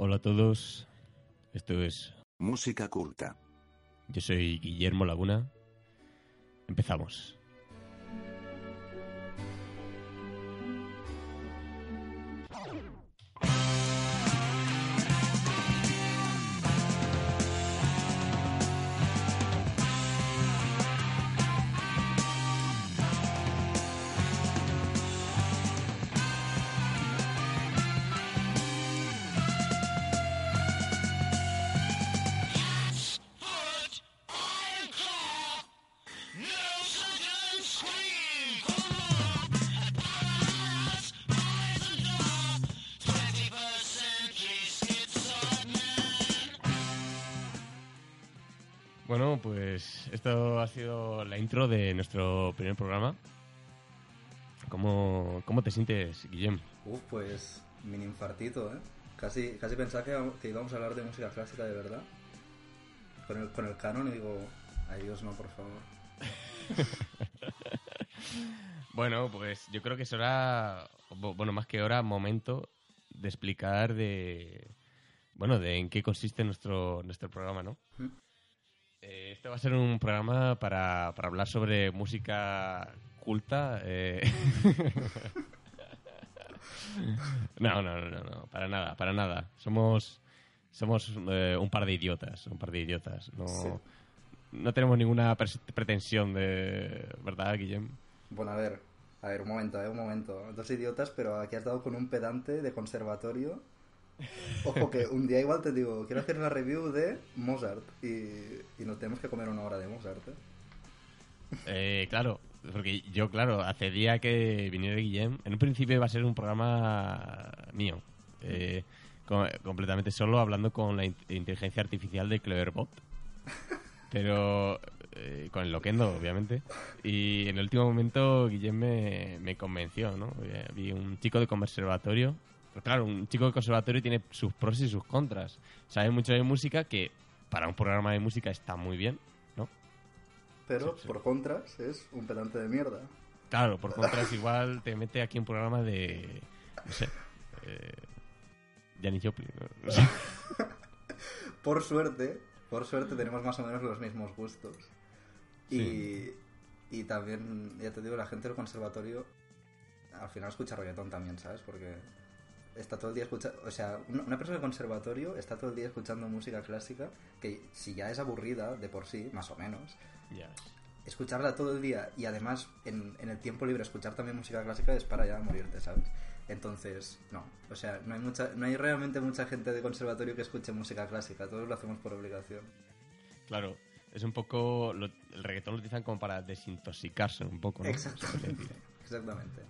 Hola a todos, esto es Música culta. Yo soy Guillermo Laguna. Empezamos. Sientes, Guillem? Uf, pues mini infartito, ¿eh? Casi, casi pensaba que, que íbamos a hablar de música clásica de verdad. Con el, con el canon y digo, ay Dios, no, por favor. Bueno, pues yo creo que es hora, bueno, más que hora, momento de explicar de, bueno, de en qué consiste nuestro, nuestro programa, ¿no? Mm. Eh, este va a ser un programa para, para hablar sobre música culta. eh. no, no, no, no, para nada, para nada. Somos, somos eh, un par de idiotas, un par de idiotas. No, Sí. no tenemos ninguna pretensión de, ¿verdad, Guillem? Bueno, a ver, a ver, un momento, ¿eh? Un momento. Dos idiotas, pero aquí has dado con un pedante de conservatorio. Ojo que un día igual te digo, quiero hacer una review de Mozart y, y nos tenemos que comer una hora de Mozart, ¿eh? Eh, claro, porque yo, claro, hace día que viniera Guillem, en un principio iba a ser un programa mío, eh, co- completamente solo, hablando con la in- inteligencia artificial de Cleverbot, pero eh, con el Loquendo, obviamente, y en el último momento Guillem me, me convenció, ¿no? Eh, Vi un chico de conservatorio, claro, un chico de conservatorio tiene sus pros y sus contras, sabe mucho de música que para un programa de música está muy bien. Pero Sí, sí. por contras es un pedante de mierda. Claro, por contras igual te mete aquí un programa de, no sé, eh, Janis Joplin. ¿no? No sé. Por suerte, por suerte tenemos más o menos los mismos gustos. Y, Sí. y también, ya te digo, la gente del conservatorio al final escucha reggaetón también, ¿sabes? Porque está todo el día escuchando... O sea, una una persona del conservatorio está todo el día escuchando música clásica que si ya es aburrida de por sí, más o menos, Ya. escucharla todo el día y además en, en el tiempo libre escuchar también música clásica es para ya morirte, ¿sabes? Entonces, no, o sea, no hay mucha, no hay realmente mucha gente de conservatorio que escuche música clásica, todos lo hacemos por obligación. Claro, es un poco, lo- el reggaetón lo utilizan como para desintoxicarse un poco, ¿no? Exactamente. Exactamente.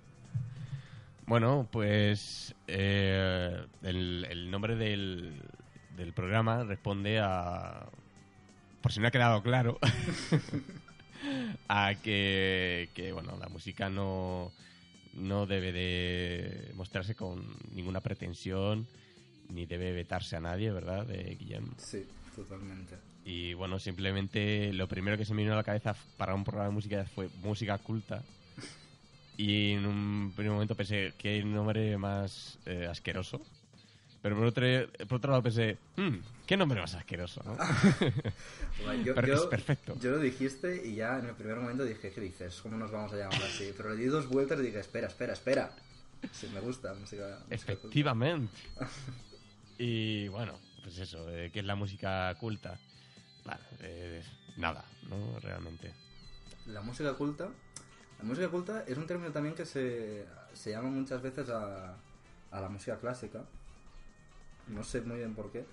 Bueno, pues eh, el, el nombre del, del programa responde a, por si no ha quedado claro, a que, que, bueno, la música no, no debe de mostrarse con ninguna pretensión ni debe vetarse a nadie, ¿verdad? De Guillem. Sí, totalmente. Y bueno, simplemente lo primero que se me vino a la cabeza para un programa de música fue música culta. Y en un primer momento pensé, qué nombre más eh, asqueroso. Pero por otro, por otro lado pensé, "Hmm, qué nombre más asqueroso, ¿no? Yo, Pero es yo- perfecto. Yo lo dijiste y ya en el primer momento dije, ¿qué dices? ¿Cómo nos vamos a llamar así? Pero le di dos vueltas y dije, espera, espera, espera. Sí, me gusta música. música Efectivamente. Y bueno, pues eso, eh, ¿qué es la música culta? Claro, eh, nada, ¿no? Realmente. La música culta. La música culta es un término también que se, se llama muchas veces a, a la música clásica. No sé muy bien por qué.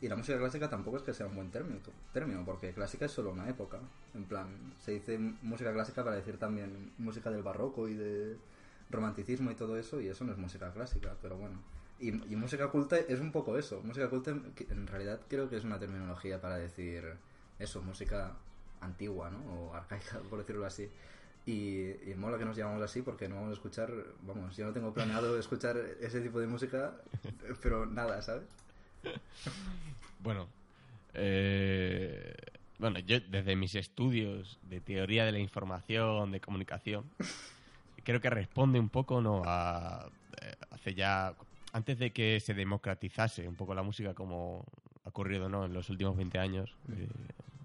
Y la música clásica tampoco es que sea un buen término, término, porque clásica es solo una época. En plan, se dice música clásica para decir también música del barroco y de romanticismo y todo eso, y eso no es música clásica, pero bueno. Y, música culta es un poco eso. Música culta en realidad creo que es una terminología para decir eso, música antigua, ¿no? O arcaica, por decirlo así. Y, y mola que nos llamamos así porque no vamos a escuchar, vamos, yo no tengo planeado escuchar ese tipo de música, pero nada, ¿sabes? Bueno, eh, bueno, yo desde mis estudios de teoría de la información, de comunicación, creo que responde un poco, ¿no? A, eh, hace ya, antes de que se democratizase un poco la música como ha ocurrido ¿no? en los últimos 20 años, eh,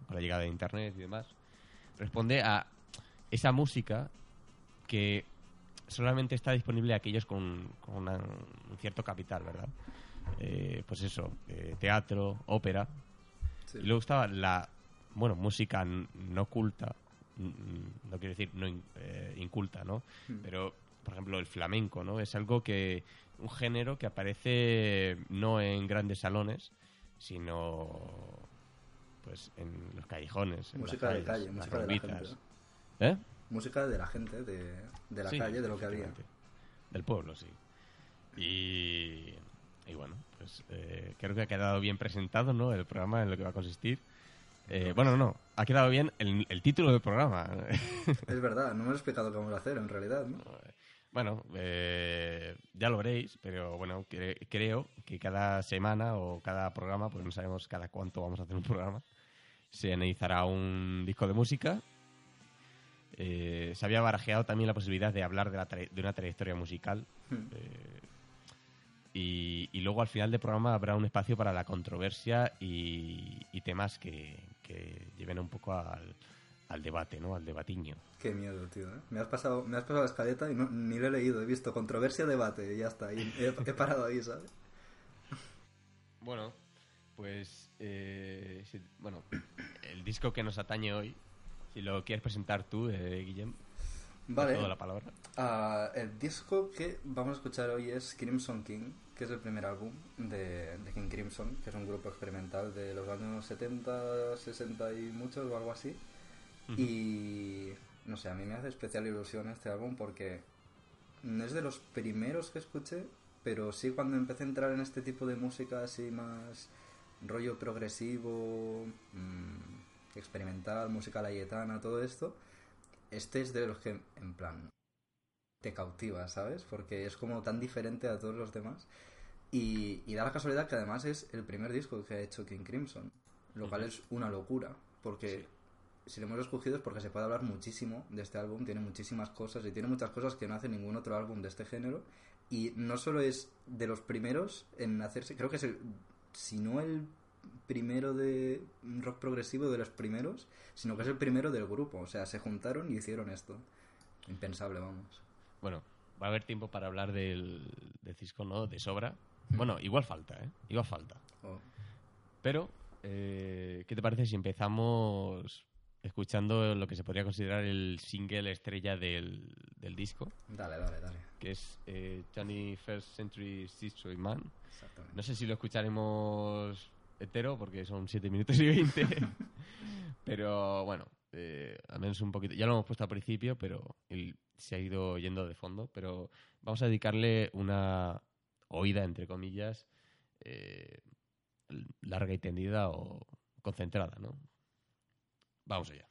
con la llegada de Internet y demás, responde a esa música que solamente está disponible a aquellos con, con una- un cierto capital, ¿verdad? Eh, pues eso, eh, teatro, ópera. Sí. Y luego estaba la, bueno, música no culta, no quiero decir no in- eh, inculta, ¿no? Mm. Pero, por ejemplo, el flamenco, ¿no? Es algo que, un género que aparece no en grandes salones, sino pues en los callejones. en las de calles, calle, las música de la. ¿Eh? Música de la gente, de, de la Sí, calle, de lo que había. Del pueblo, sí. Y, y bueno, pues eh, creo que ha quedado bien presentado, ¿no? El programa en lo que va a consistir. Eh, bueno, no, ha quedado bien el, el título del programa. Es verdad, no me has explicado qué vamos a hacer en realidad, ¿no? bueno, eh, ya lo veréis, pero bueno, cre- creo que cada semana o cada programa, pues no sabemos cada cuánto vamos a hacer un programa, se analizará un disco de música. Eh, se había barajeado también la posibilidad de hablar de, la tra- de una trayectoria musical. Hmm. Eh, y, y luego al final del programa habrá un espacio para la controversia y, y temas que, que lleven un poco al, al debate, ¿no? Al debatiño. Qué miedo, tío. ¿eh? Me has pasado, me has pasado la escaleta y no, ni lo he leído. He visto controversia, debate y ya está. Y he, he parado ahí, ¿sabes? Bueno, pues eh, si- bueno, el disco que nos atañe hoy, si lo quieres presentar tú, eh, Guillem, Vale. cedo la palabra. Ah, el disco que vamos a escuchar hoy es Crimson King, que es el primer álbum de, de King Crimson, que es un grupo experimental de los años 70, 60 y muchos o algo así. Y no sé, a mí me hace especial ilusión este álbum porque no es de los primeros que escuché, pero sí cuando empecé a entrar en este tipo de música así más rollo progresivo, mm, experimental, música layetana, todo esto, este es de los que en plan te cautiva, ¿sabes? Porque es como tan diferente a todos los demás. Y, y da la casualidad que además es el primer disco que ha hecho King Crimson, lo cual es una locura, porque si lo hemos escogido es porque se puede hablar muchísimo de este álbum, tiene muchísimas cosas y tiene muchas cosas que no hace ningún otro álbum de este género. Y no solo es de los primeros en hacerse, creo que es el, si no el primero de rock progresivo de los primeros, sino que es el primero del grupo. O sea, se juntaron y hicieron esto. Impensable, vamos. Bueno, va a haber tiempo para hablar del, del disco, ¿no? De sobra. Bueno, igual falta, ¿eh? Igual falta. Oh, Pero, eh, ¿qué te parece si empezamos escuchando lo que se podría considerar el single estrella del, del disco, dale, dale, dale. que es eh, 21st Century Destroy Man? Exactamente. No sé si lo escucharemos entero porque son 7 minutos y 20. pero bueno, eh, al menos un poquito. Ya lo hemos puesto al principio, pero se ha ido yendo de fondo. Pero vamos a dedicarle una oída, entre comillas, eh, larga y tendida o concentrada, ¿no? Vamos allá.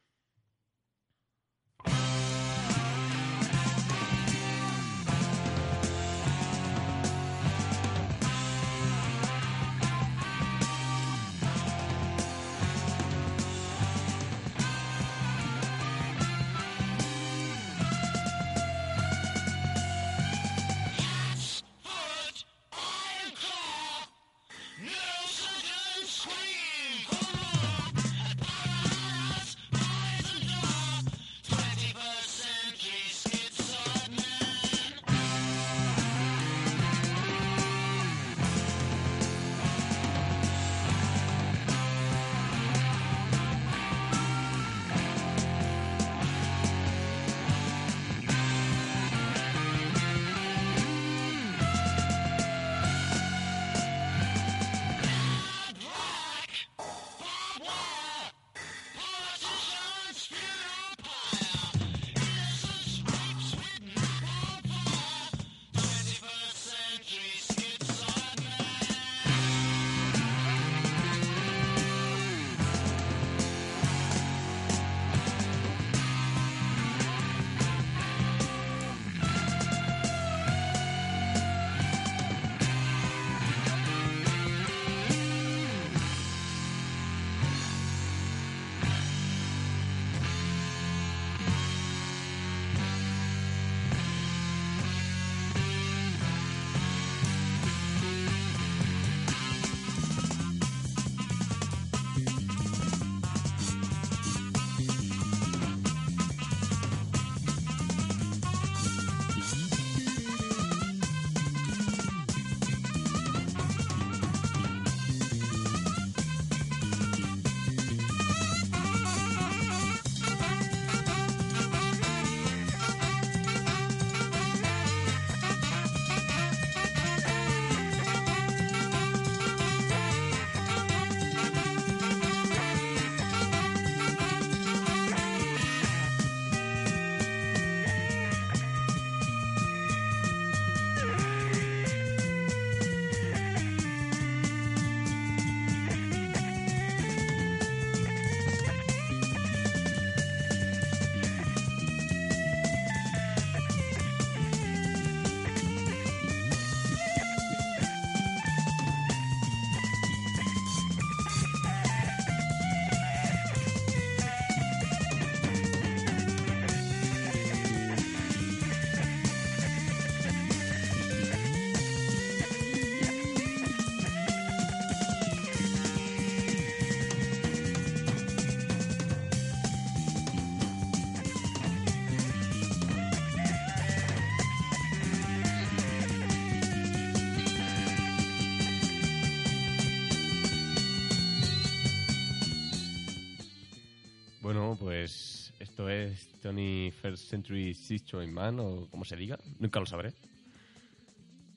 Century Destroy Man, o como se diga. Nunca lo sabré.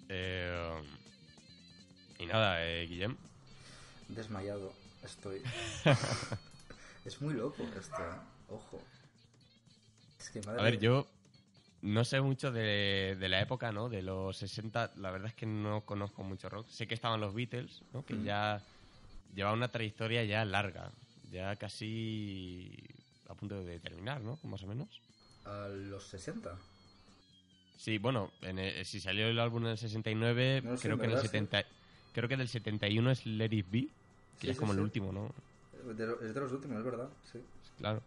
Eh, y nada, eh, Guillem. Desmayado estoy. es muy loco esto, ¿eh? Ojo. Es que madre A ver, yo no sé mucho de, de la época, ¿no? De los 60. La verdad es que no conozco mucho rock. Sé que estaban los Beatles, ¿no? Que Mm. ya llevaban una trayectoria ya larga. Ya casi a punto de terminar, ¿no? Más o menos. A los 60. Sí, bueno, en el- si salió el álbum en el 69, No creo en que en el verdad, sí. 70... Creo que del 71 es Let It Be, que Sí, es sí, como el sí. último, ¿no? De lo- es de los últimos, es verdad. Sí. Claro.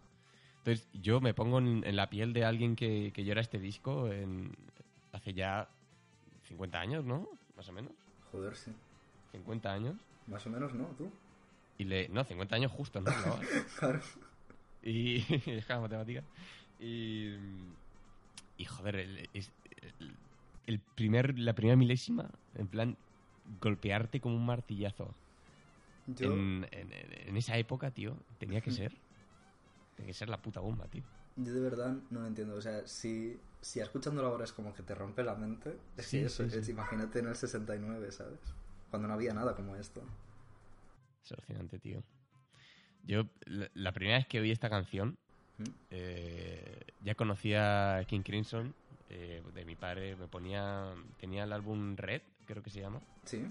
Entonces, yo me pongo en, en la piel de alguien que, que llora este disco en, hace ya 50 años, ¿no? Más o menos. Joder, sí. 50 años. Más o menos, ¿no? ¿Tú? Y le... No, 50 años justo, ¿no? Claro. Y... es que la matemática. Y... Y joder, el, es- el- el primer, la primera milésima, en plan, golpearte como un martillazo. Yo, En, en- en esa época, tío, tenía que ser. Tenía que ser la puta bomba, tío. yo de verdad no lo entiendo. O sea, si, si escuchándolo ahora es como que te rompe la mente, es Sí, que eso, sí, es- sí. imagínate en el 69, ¿sabes? Cuando no había nada como esto. Es alucinante, tío. Yo, la, la primera vez que oí esta canción, ¿Mm? eh, ya conocía a King Crimson eh, de mi padre. Me ponía. Tenía el álbum Red, creo que se llama. Sí.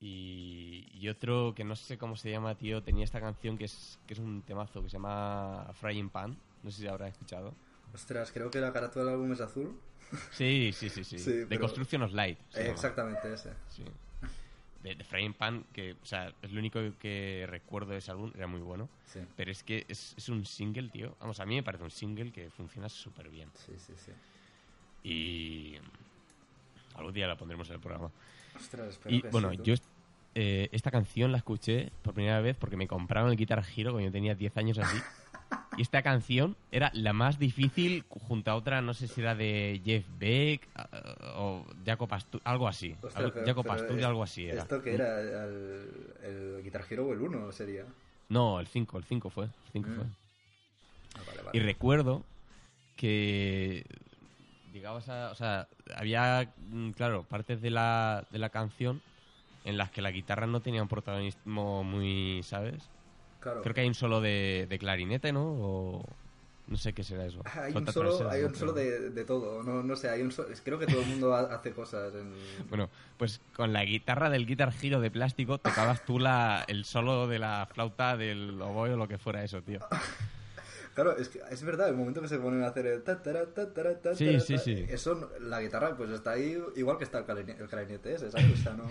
Y, y otro que no sé cómo se llama, tío, tenía esta canción que es, que es un temazo que se llama Frying Pan. No sé si habrás escuchado. Ostras, creo que la carátula del álbum es azul. Sí, sí, sí, sí. Sí, de pero- Construction of Light. Eh, exactamente ese. Sí. De, de Frying Pan, que, o sea, es lo único que recuerdo de ese álbum, era muy bueno. Sí. Pero es que es, es un single, tío. Vamos, a mí me parece un single que funciona súper bien. Sí, sí, sí. Y. Algún día la pondremos en el programa. Ostras, espero Y que bueno, sí, yo eh, esta canción la escuché por primera vez porque me compraron el Guitar Hero cuando yo tenía 10 años así. Y esta canción era la más difícil junto a otra, no sé si era de Jeff Beck eh, o Jacob Astur, algo así. Algo- pero- Jacob pero Astur, es- algo así era. ¿Esto que era? ¿El, el Guitar Hero o el 1 sería? No, el 5, el 5 fue. El 5 Mm. fue. Ah, vale, vale. Y recuerdo que digamos a- o sea, había mm, claro, partes de la, de la canción en las que la guitarra no tenía un protagonismo muy, ¿sabes? Claro. Creo que hay un solo de, de clarinete, ¿no? O no sé qué será eso. Hay un solo, hay un solo de, de todo, no, no sé, hay un solo, creo que todo el mundo ha- hace cosas en... Bueno, pues con la guitarra del Guitar Hero de plástico tocabas tú la, el solo de la flauta del oboe o lo que fuera eso, tío. Claro, es que es verdad, el momento que se ponen a hacer el ta, tara, ta, tara, ta, Sí, sí, sí. Eso, la guitarra, pues está ahí igual que está el, clarini- el clarinete ese, ¿sabes? O sea, no...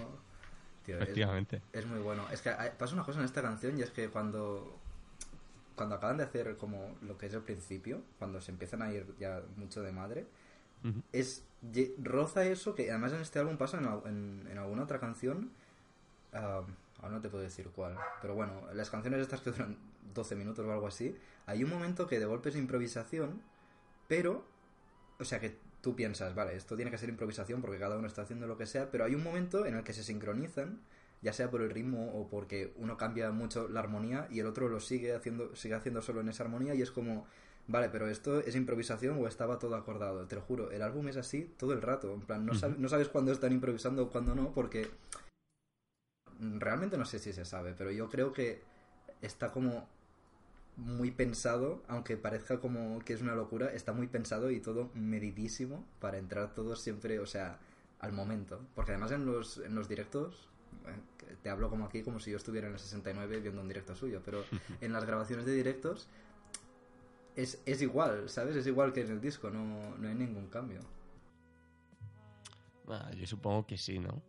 Tío, es- Efectivamente. Es muy bueno. Es que pasa una cosa en esta canción y es que cuando cuando acaban de hacer como lo que es el principio, cuando se empiezan a ir ya mucho de madre, es roza eso que además en este álbum pasa en, al- en- en alguna otra canción. ah, ahora no te puedo decir cuál, pero bueno, las canciones estas que duran 12 minutos o algo así, hay un momento que de golpe es improvisación, pero, o sea que tú piensas, vale, esto tiene que ser improvisación porque cada uno está haciendo lo que sea, pero hay un momento en el que se sincronizan, ya sea por el ritmo o porque uno cambia mucho la armonía y el otro lo sigue haciendo, sigue haciendo solo en esa armonía y es como, vale, pero esto es improvisación o estaba todo acordado, te lo juro, el álbum es así todo el rato, en plan, no, sab- no sabes cuándo están improvisando o cuándo no, porque realmente no sé si se sabe, pero yo creo que está como muy pensado, aunque parezca como que es una locura, está muy pensado y todo medidísimo para entrar todos siempre, o sea, al momento. Porque además en los, en los directos, eh, te hablo como aquí, como si yo estuviera en el 69 viendo un directo suyo, pero en las grabaciones de directos es, es igual, ¿sabes? Es igual que en el disco, no, no hay ningún cambio. Ah, yo supongo que sí, ¿no?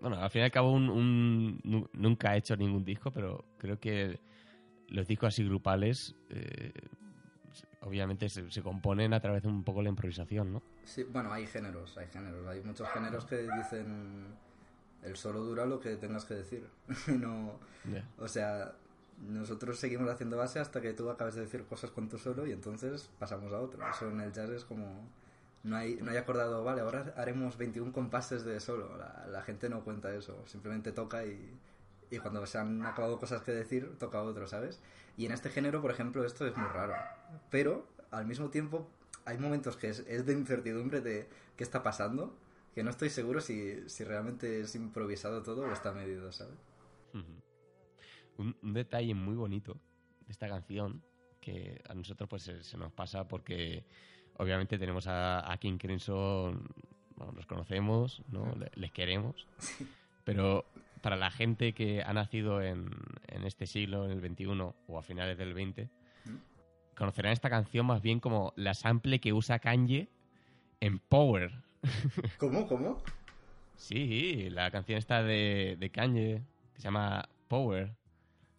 Bueno, al fin y al cabo un, un- nu- nunca ha hecho ningún disco, pero creo que los discos así grupales eh, obviamente se, se componen a través de un poco la improvisación, ¿no? Sí, bueno, hay géneros, hay géneros. Hay muchos géneros que dicen el solo dura lo que tengas que decir. no, o sea, nosotros seguimos haciendo base hasta que tú acabes de decir cosas con tu solo y entonces pasamos a otro. Eso en el jazz es como no hay no hay acordado, vale, ahora haremos 21 compases de solo. La, la gente no cuenta eso, simplemente toca y y cuando se han acabado cosas que decir, toca otro, ¿sabes? Y en este género, por ejemplo, esto es muy raro. Pero al mismo tiempo hay momentos que es, es de incertidumbre de qué está pasando, que no estoy seguro si, si realmente es improvisado todo o está medido, ¿sabes? Un, un detalle muy bonito de esta canción que a nosotros pues se, se nos pasa porque obviamente tenemos a, a King Crimson, bueno, los conocemos, ¿no? Le- les queremos, pero para la gente que ha nacido en, en este siglo, en el 21 o a finales del 20, conocerán esta canción más bien como la sample que usa Kanye en Power. ¿Cómo? ¿Cómo? Sí, la canción está de, de Kanye, que se llama Power.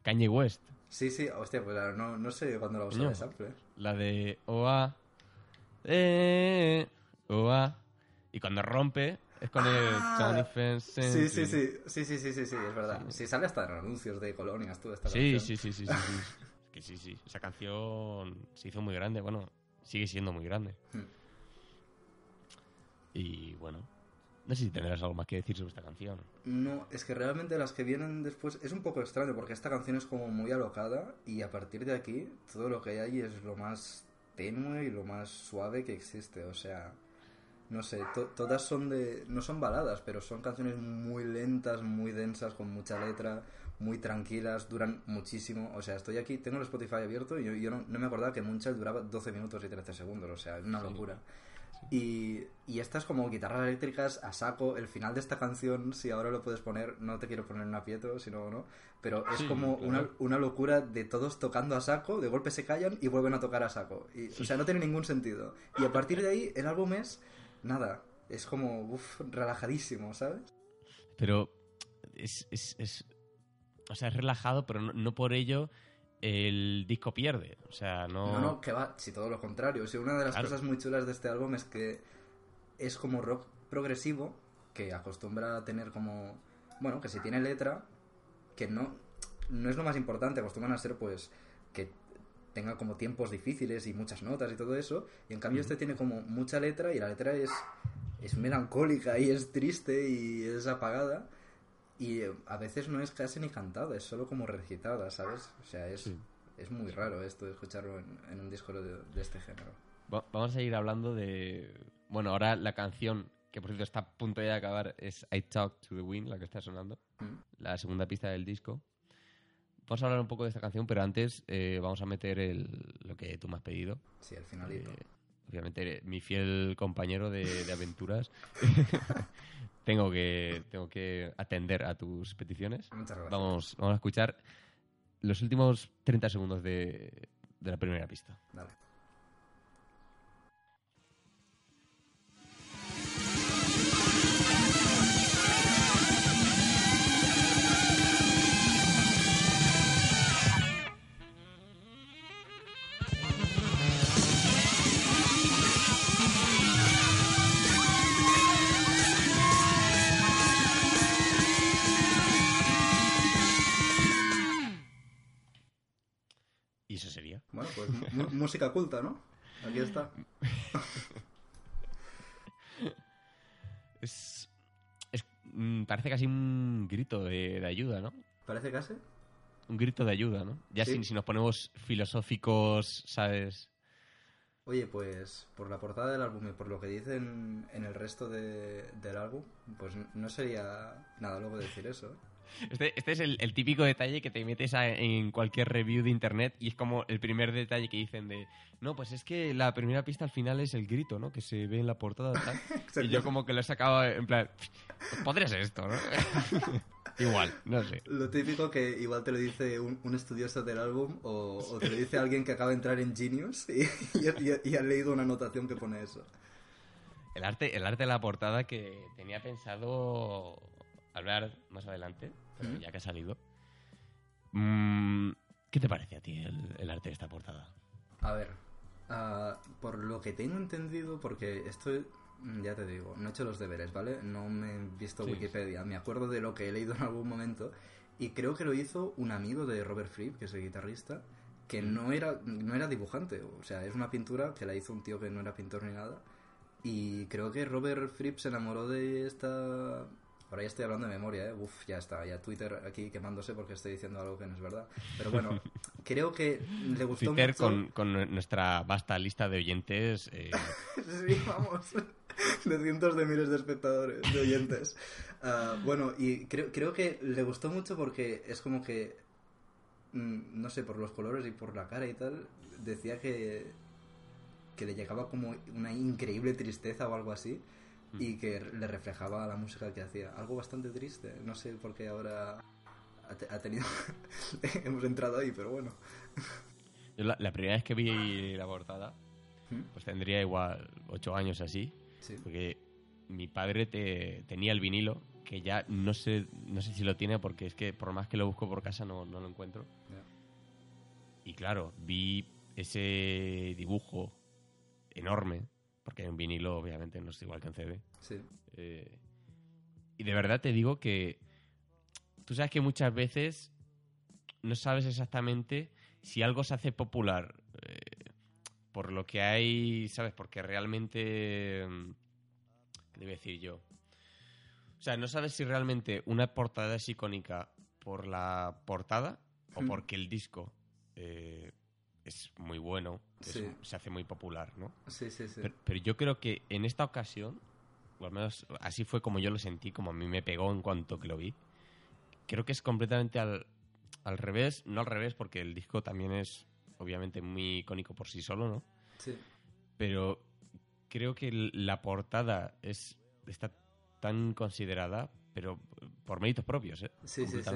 Kanye West. Sí, sí, hostia, pues no, no sé cuándo la Coño. de sample. ¿eh? La de OA. Eh, OA. Y cuando rompe es con el Ah, Fence. Sí, sí, sí, sí, sí, sí, sí, sí, es verdad. Sí, sale hasta en anuncios de colonias, tú, esta Sí, canción. sí, sí, sí, sí, sí. Es que sí, sí. Esa canción se hizo muy grande. Bueno, sigue siendo muy grande. Hmm. Y bueno, no sé si tendrás algo más que decir sobre esta canción. No, es que realmente las que vienen después es un poco extraño porque esta canción es como muy alocada y a partir de aquí todo lo que hay es lo más tenue y lo más suave que existe. O sea, no sé, to- todas son de... no son baladas, pero son canciones muy lentas, muy densas, con mucha letra, muy tranquilas, duran muchísimo. O sea, estoy aquí, tengo el Spotify abierto y yo, yo no, no me acordaba que Munchal duraba 12 minutos y 13 segundos. O sea, es una Sí. locura. Y, y estas como guitarras eléctricas a saco, el final de esta canción, si ahora lo puedes poner, no te quiero poner un aprieto, sino no, pero es Sí, como claro. una, una locura de todos tocando a saco, de golpe se callan y vuelven a tocar a saco. Y, O sea, no tiene ningún sentido. Y a partir de ahí, el álbum es nada, es como uf, relajadísimo, ¿sabes? Pero es, es, es- O sea, es relajado, pero no, no por ello el disco pierde. O sea, no. No, no, que va, si todo lo contrario. Si una de las Claro. cosas muy chulas de este álbum es que es como rock progresivo, que acostumbra a tener como. Bueno, que si tiene letra, que no, no es lo más importante, acostumbran a ser pues que tenga como tiempos difíciles y muchas notas y todo eso, y en cambio este tiene como mucha letra y la letra es, es melancólica y es triste y es apagada. Y eh, a veces no es casi ni cantada, es solo como recitada, ¿sabes? O sea, es, Sí. es muy raro esto de escucharlo en, en un disco de, de este género. Va- Vamos a seguir hablando de. Bueno, ahora la canción, que por cierto está a punto ya de acabar, es I Talk to the Wind, la que está sonando. Mm. La segunda pista del disco. Vamos a hablar un poco de esta canción, pero antes eh, vamos a meter el, lo que tú me has pedido. Sí, el finalito. Eh, obviamente, mi fiel compañero de, de aventuras. tengo, que, tengo que atender a tus peticiones. Muchas gracias. Vamos, vamos a escuchar los últimos 30 segundos de, de la primera pista. Dale. Música culta, ¿no? Aquí está. Es, es- mm, parece casi un grito de, de ayuda, ¿no? ¿Parece casi? Un grito de ayuda, ¿no? Ya Sí. si, si nos ponemos filosóficos, ¿sabes? Oye, pues por la portada del álbum y por lo que dicen en el resto de- del álbum, pues no sería nada luego decir eso. ¿eh? Este, este es el, el típico detalle que te metes a- en cualquier review de internet y es como el primer detalle que dicen de no, pues es que la primera pista al final es el grito, ¿no? Que se ve en la portada tal. y yo como que lo he sacado en plan, pues podría ser esto, ¿no? Igual, no sé. Lo típico que igual te lo dice un, un estudioso del álbum o, o te lo dice alguien que acaba de entrar en Genius y, y- y ha leído una anotación que pone eso. El arte, el arte de la portada que tenía pensado hablar más adelante, pero ¿Mm? ya que ha salido. Mm, ¿Qué te parece a ti el, el arte de esta portada? A ver, ah, por lo que tengo entendido, porque estoy, mm, ya te digo, no he hecho los deberes, ¿vale? No me he visto Sí. Wikipedia, me acuerdo de lo que he leído en algún momento y creo que lo hizo un amigo de Robert Fripp, que es el guitarrista, que no era, no era dibujante, o sea, es una pintura que la hizo un tío que no era pintor ni nada y creo que Robert Fripp se enamoró de esta Ahora ya estoy hablando de memoria, ¿eh? Uf, ya está, ya Twitter aquí quemándose porque estoy diciendo algo que no es verdad. Pero bueno, creo que le gustó Twitter mucho... con, con nuestra vasta lista de oyentes. eh, Sí, vamos. De cientos de miles de espectadores, de oyentes. Ah, bueno, y creo, creo que le gustó mucho porque es como que, mm, no sé, por los colores y por la cara y tal, decía que, que le llegaba como una increíble tristeza o algo así y que le reflejaba la música que hacía. Algo bastante triste, no sé por qué ahora ha, te- ha tenido... Hemos entrado ahí, pero bueno. yo la, la primera vez que vi la portada, ¿Mm? pues tendría igual ocho años así, Sí. porque mi padre te- tenía el vinilo, que ya no sé, no sé si lo tiene, porque es que por más que lo busco por casa no, no lo encuentro. Ya. Y claro, vi ese dibujo enorme, en vinilo obviamente no es igual que en CD. Sí. Eh, y de verdad te digo que tú sabes que muchas veces no sabes exactamente si algo se hace popular eh, por lo que hay, ¿sabes? Porque realmente... mm, ¿Qué debo decir yo? O sea, no sabes si realmente una portada es icónica por la portada o Hmm. porque el disco eh, es muy bueno, es- Sí. se hace muy popular, ¿no? Sí, sí, sí. Pero, pero yo creo que en esta ocasión, o al menos así fue como yo lo sentí, como a mí me pegó en cuanto que lo vi, creo que es completamente al, al revés, no al revés, porque el disco también es obviamente muy icónico por sí solo, ¿no? Sí. Pero creo que la portada es está tan considerada, pero por méritos propios, ¿eh? Sí, sí, sí.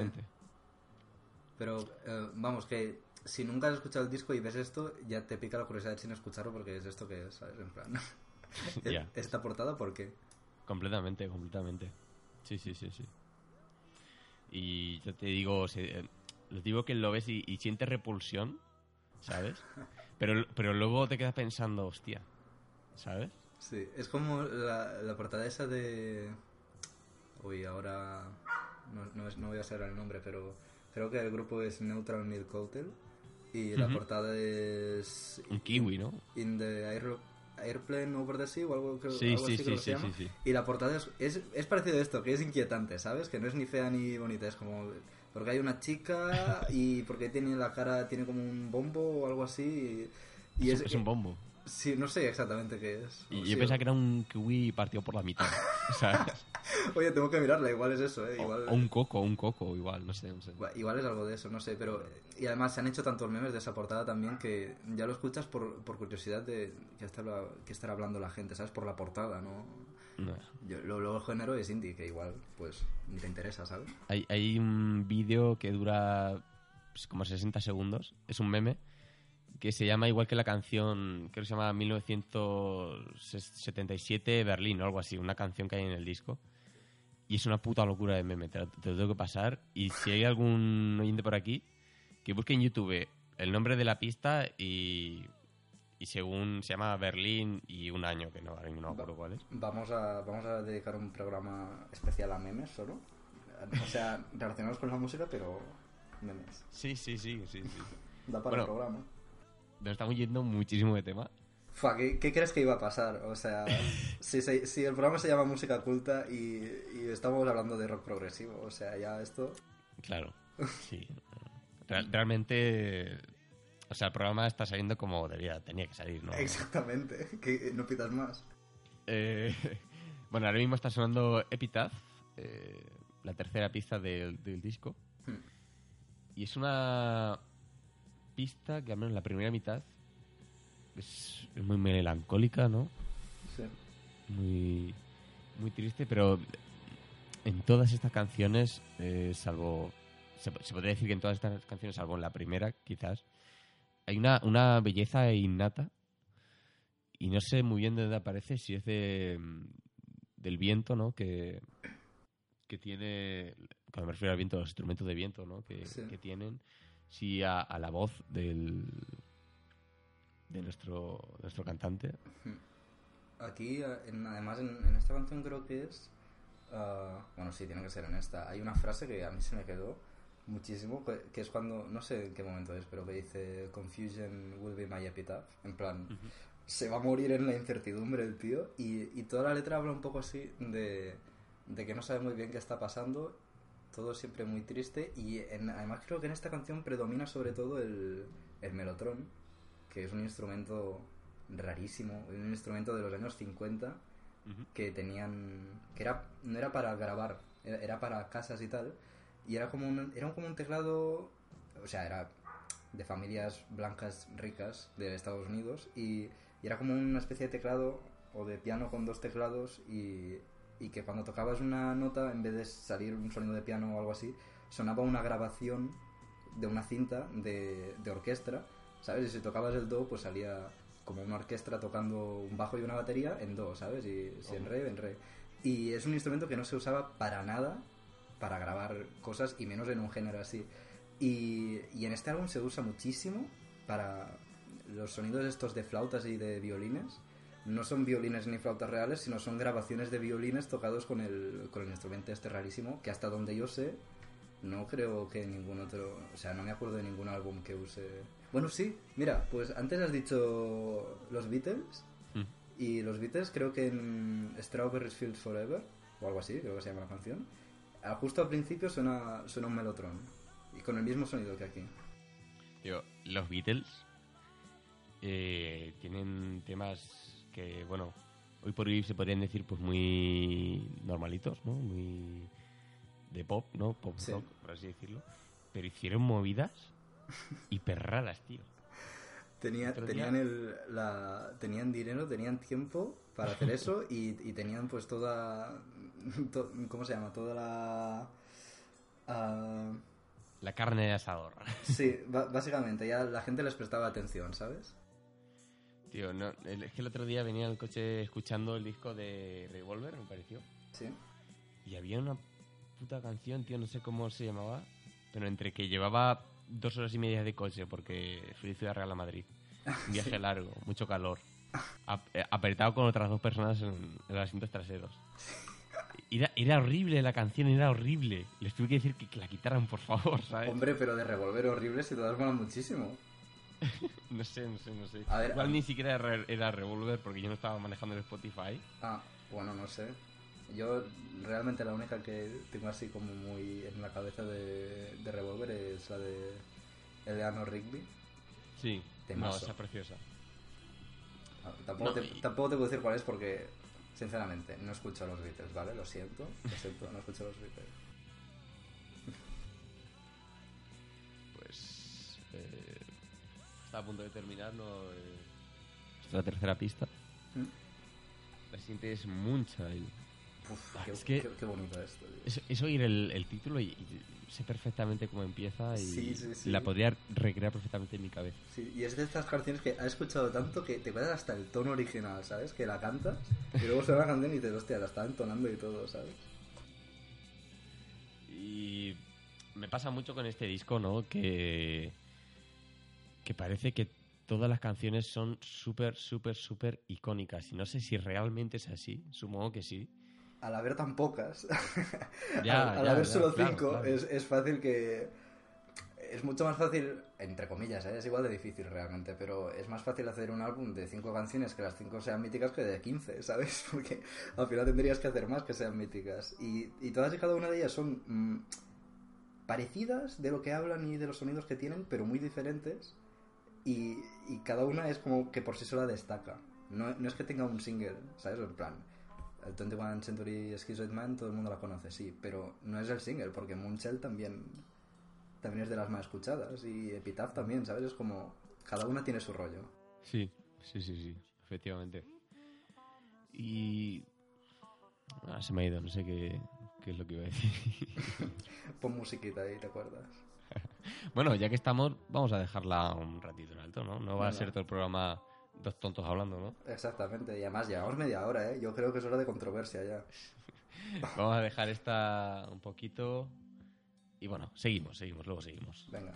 Pero eh, vamos, que si nunca has escuchado el disco y ves esto, ya te pica la curiosidad sin escucharlo porque es esto que es, ¿sabes? En plan. Ya. Esta portada, ¿por qué? Completamente, completamente. Sí, sí, sí, sí. Y yo te digo, eh, les digo que lo ves y, y sientes repulsión, ¿sabes? Pero, pero luego te quedas pensando, hostia, ¿sabes? Sí, es como la, la portada esa de. Uy, ahora. No, no, es- no voy a saber el nombre, pero creo que el grupo es Neutral Milk Hotel y la portada es. Un kiwi, ¿no? In the Air- Airplane Over the Sea o algo, creo, Sí, algo sí, así sí, creo que sí, se llama. Y la portada es, es, es parecido a esto, que es inquietante, ¿sabes? Que no es ni fea ni bonita, es como... Porque hay una chica y porque tiene la cara, tiene como un bombo o algo así. Y, y es, es un bombo. Sí, no sé exactamente qué es. Y O yo sí, pensaba que era un kiwi partido por la mitad, ¿sabes? Oye, tengo que mirarla, igual es eso, ¿eh? O, Igual, o un coco, un coco, igual, no sé, no sé. igual es algo de eso, no sé, pero... Y además se han hecho tantos memes de esa portada también que ya lo escuchas por, por curiosidad de qué estará, qué estará hablando la gente, ¿sabes? Por la portada, ¿no? No. Yo, lo, luego el género es indie, que igual, pues, ni te interesa, ¿sabes? Hay, hay un vídeo que dura pues, como 60 segundos, es un meme, que se llama igual que la canción, creo que se llama 1977 Berlín o algo así, una canción que hay en el disco. Y es una puta locura de meme, te lo, te lo tengo que pasar. Y si hay algún oyente por aquí, que busque en YouTube el nombre de la pista y, y según se llama Berlín y un año, que no, no acuerdo cuál es. Vamos a, vamos a dedicar un programa especial a memes solo. O sea, relacionados con la música, pero memes. Sí, sí, sí, sí, sí. Da para Bueno. el programa. Nos estamos yendo muchísimo de tema. Fua, ¿qué, qué crees que iba a pasar? O sea, si, si el programa se llama Música Culta y, y estamos hablando de rock progresivo, o sea, ya esto... Claro, sí. Real- realmente, o sea, el programa está saliendo como debía, tenía que salir, ¿no? Exactamente, que no pidas más. Eh, bueno, ahora mismo está sonando Epitaph, eh, la tercera pista del, del disco. Hmm. Y es una pista que al menos la primera mitad es, es muy melancólica, ¿no? Sí. muy, muy triste, pero en todas estas canciones, eh, salvo. Se, se podría decir que en todas estas canciones, salvo en la primera, quizás, hay una, una belleza innata. Y no sé muy bien de dónde aparece, si es de, del viento, ¿no? Que, que tiene. Cuando me refiero al viento, los instrumentos de viento, ¿no? Que, Sí. que tienen. Si a, a la voz del. de nuestro, nuestro cantante. Aquí, eh, en- además, en, en esta canción creo que es... ah, bueno, sí, tiene que ser en esta. Hay una frase que a mí se me quedó muchísimo, que, que es cuando, no sé en qué momento es, pero que dice Confusion will be my epitaph. En plan, se va a morir en la incertidumbre el tío. Y, y toda la letra habla un poco así de, de que no sabe muy bien qué está pasando, todo siempre muy triste y en- además creo que en esta canción predomina sobre todo el, el melotrón, que es un instrumento rarísimo, un instrumento de los años 50 Ujú. que tenían que era no era para grabar era, era para casas y tal y era como un era como un teclado o sea era de familias blancas ricas de Estados Unidos y, y era como una especie de teclado o de piano con dos teclados y, y que cuando tocabas una nota en vez de salir un sonido de piano o algo así sonaba una grabación de una cinta de, de orquesta ¿sabes? y si tocabas el do pues salía como una orquesta tocando un bajo y una batería en do, ¿sabes? Y si en re, en re. Y es un instrumento que no se usaba para nada para grabar cosas y menos en un género así. Y, y en este álbum se usa muchísimo para los sonidos estos de flautas y de violines. No son violines ni flautas reales, sino son grabaciones de violines tocados con el, con el instrumento este rarísimo, que hasta donde yo sé, no creo que ningún otro... O sea, no me acuerdo de ningún álbum que use... Bueno, sí, mira, pues antes has dicho los Beatles, Mm. y los Beatles creo que en Strawberry Fields Forever, o algo así, creo que se llama la canción, ah, justo al principio suena, suena un melotron, y con el mismo sonido que aquí. Tío, los Beatles eh, tienen temas que, bueno, hoy por hoy se podrían decir pues muy normalitos, ¿no? Muy de pop, ¿no? Pop Sí. rock, por así decirlo. Pero hicieron movidas hiper raras, tío. Tenía, tenían, el, la, tenían dinero, tenían tiempo para hacer eso y, y tenían pues toda... to- ¿Cómo se llama? Toda la... ah, La carne de asador. sí, básicamente ya la gente les prestaba atención, ¿sabes? Tío, no, es que el otro día venía en el coche escuchando el disco de Revolver, me pareció. Sí. Y había una puta canción, tío, no sé cómo se llamaba, pero entre que llevaba dos horas y media de coche porque fui de Ciudad Real a Madrid. Un viaje largo, mucho calor. ap- eh, apretado con otras dos personas en, en los asientos traseros. Era, era horrible la canción, era horrible. Les tuve que decir que, que la quitaran, por favor, ¿sabes? Hombre, pero de revolver horribles y todas molan muchísimo. No sé, no sé, no sé. A ver, Igual a- ni siquiera era, era Revolver porque yo no estaba manejando el Spotify. Ah, bueno, no sé. Yo realmente la única que tengo así como muy en la cabeza de, de Revolver es la de Eleanor Rigby. Sí, Temazo. no, esa preciosa. Ah, Tampoco, No, te, y- tampoco te puedo decir cuál es porque, sinceramente, no escucho a los Beatles, ¿vale? Lo siento, lo siento, no escucho a los Beatles. Está a punto de terminar, ¿no? Eh, nuestra tercera pista. ¿Mm? La siguiente es Moonchild. Uf, Ah, qué, es que- qué- qué bonito esto, tío. Es, es oír el, el título y, y sé perfectamente cómo empieza y Sí, sí, sí. la podría recrear perfectamente en mi cabeza. Sí, y es de estas canciones que has escuchado tanto que te acuerdas hasta el tono original, ¿sabes? Que la cantas y luego suena la canción y dices, hostia, la está entonando y todo, ¿sabes? Y me pasa mucho con este disco, ¿no? Que, que parece que todas las canciones son súper, súper, súper icónicas. Y no sé si realmente es así, supongo que sí. Al haber tan pocas, Ya, al, al ya, haber ya, solo claro, cinco, claro. Es, es fácil que... Es mucho más fácil, entre comillas, ¿eh? es igual de difícil realmente, pero es más fácil hacer un álbum de cinco canciones que las cinco sean míticas que de 15, ¿sabes? Porque al final tendrías que hacer más que sean míticas. Y, y todas y cada una de ellas son mm, parecidas de lo que hablan y de los sonidos que tienen, pero muy diferentes. Y, y cada una es como que por sí sola destaca. No, no es que tenga un single, ¿sabes? En plan, el 21 Century Schizoid Man todo el mundo la conoce, sí, pero no es el single, porque Moonshell también, también es de las más escuchadas y Epitaph también, ¿sabes? Es como, cada una tiene su rollo. Sí, sí, sí, sí, efectivamente. Y... Ah, se me ha ido, no sé qué, qué es lo que iba a decir. Pon musiquita ahí, ¿te acuerdas? bueno, ya que estamos, vamos a dejarla un ratito en alto, ¿no? No va a ser todo el programa dos tontos hablando, ¿no? Exactamente, y además llevamos media hora, ¿eh? Yo creo que es hora de controversia ya. Vamos a dejar esta un poquito. Y bueno, seguimos, seguimos, luego seguimos. Venga.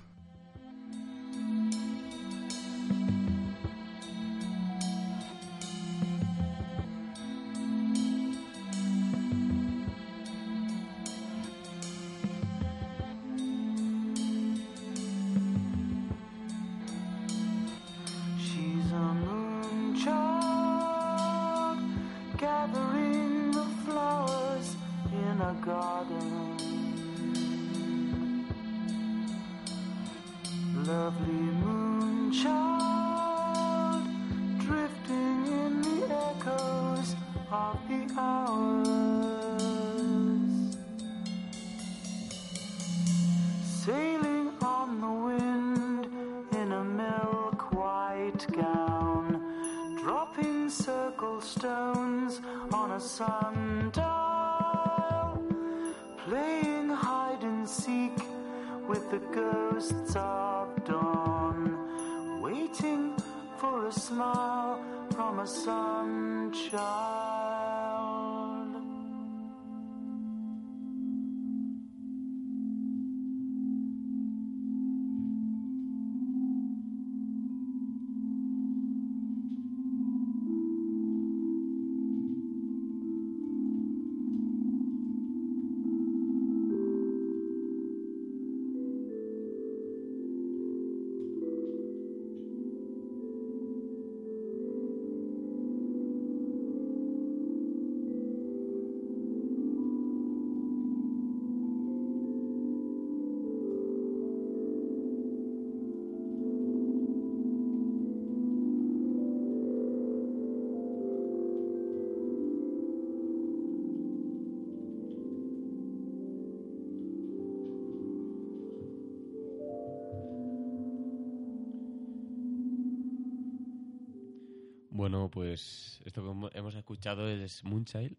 Bueno, pues esto que hemo- hemos escuchado es Moonchild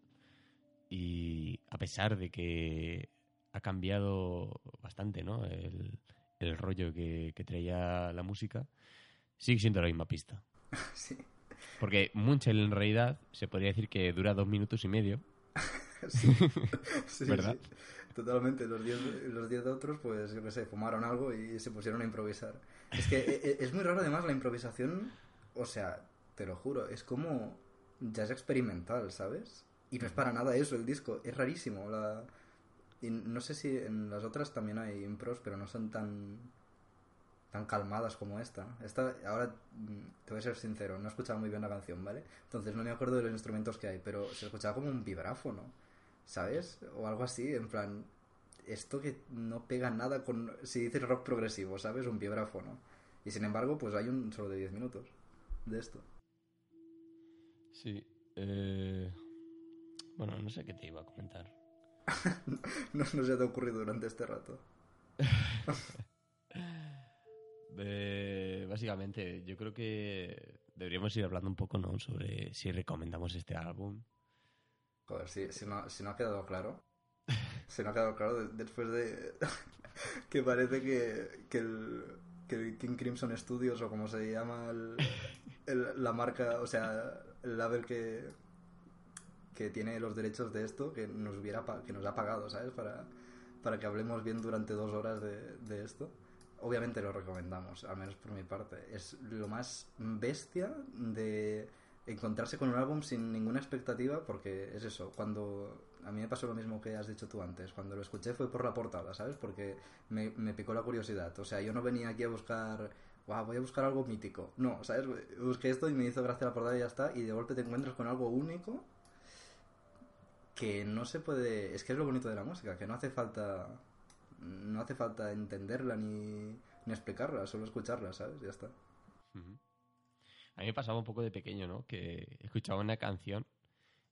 y a pesar de que ha cambiado bastante ¿no? el, el rollo que, que traía la música, sigue siendo la misma pista. Sí. Porque Moonchild en realidad se podría decir que dura dos minutos y medio. Sí, sí, ¿Verdad? sí. Totalmente. Los diez, los diez otros, pues, yo qué sé, fumaron algo y se pusieron a improvisar. Es que e- e- es muy raro, además, la improvisación. O sea, te lo juro, es como jazz experimental, ¿sabes? Y no es para nada eso el disco. Es rarísimo. La... Y no sé si en las otras también hay impros, pero no son tan tan calmadas como esta. Esta, ahora mm, te voy a ser sincero, no he escuchado muy bien la canción, ¿vale? Entonces no me acuerdo de los instrumentos que hay, pero se escuchaba como un vibráfono, ¿sabes? O algo así, en plan, esto que no pega nada con, si dices rock progresivo, ¿sabes? Un vibráfono. Y sin embargo, pues hay un solo de 10 minutos de esto. Sí. eh, Bueno, no sé qué te iba a comentar. No, no se te ha ocurrido durante este rato. Eh, básicamente, yo creo que deberíamos ir hablando un poco ¿no? sobre si recomendamos este álbum. Joder, si, si, no, si no ha quedado claro. Si no ha quedado claro de- después de que parece que, que, el, que el King Crimson Studios o como se llama el- el- la marca, o sea, el label que, que tiene los derechos de esto, que nos hubiera que nos ha pagado, ¿sabes? Para, para que hablemos bien durante dos horas de, de esto. Obviamente lo recomendamos, al menos por mi parte. Es lo más bestia de encontrarse con un álbum sin ninguna expectativa, porque es eso, cuando a mí me pasó lo mismo que has dicho tú antes, cuando lo escuché fue por la portada, ¿sabes? Porque me, me picó la curiosidad, o sea, yo no venía aquí a buscar, wow, voy a buscar algo mítico, no, ¿sabes? Busqué esto y me hizo gracia la portada y ya está, y de golpe te encuentras con algo único que no se puede, es que es lo bonito de la música, que no hace falta, no hace falta entenderla ni, ni explicarla, solo escucharla, ¿sabes? Ya está. A mí me pasaba un poco de pequeño, ¿no? Que escuchaba una canción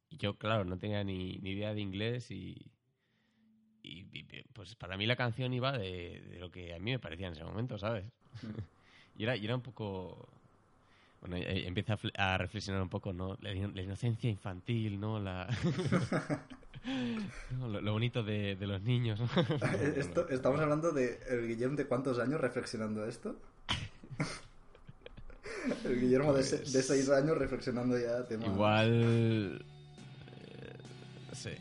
y yo, claro, no tenía ni, ni idea de inglés y, y, y, pues para mí la canción iba de, de lo que a mí me parecía en ese momento, ¿sabes? y, era, y era un poco... Bueno, eh, empieza a, fle- a reflexionar un poco, ¿no? La, la inocencia infantil, ¿no? La... ¿no? Lo, lo bonito de, de los niños. ¿no? Esto, ¿Estamos hablando de el Guillem de cuántos años reflexionando esto? el Guillermo Pues- de seis años reflexionando ya temas. Igual. eh, no sé.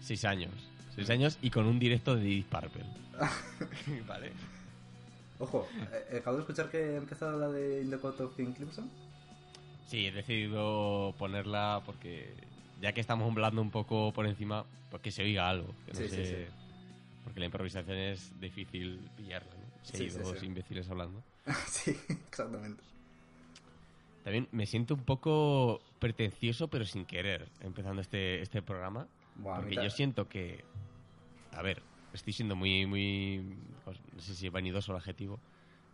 Seis años. Seis años y con un directo de Purple. vale. Ojo, eh, acabo de escuchar que ha empezado la de In the Court of King Crimson. Sí, he decidido ponerla porque. Ya que estamos hablando un poco por encima, pues que se oiga algo. Que no Sí, sí, sé- sí. Porque la improvisación es difícil pillarla, ¿no? Si hay dos imbéciles hablando. sí, exactamente. También me siento un poco pretencioso, pero sin querer, empezando este, este programa. Buah, porque yo siento que. A ver, estoy siendo muy. muy no sé si vanidoso el adjetivo.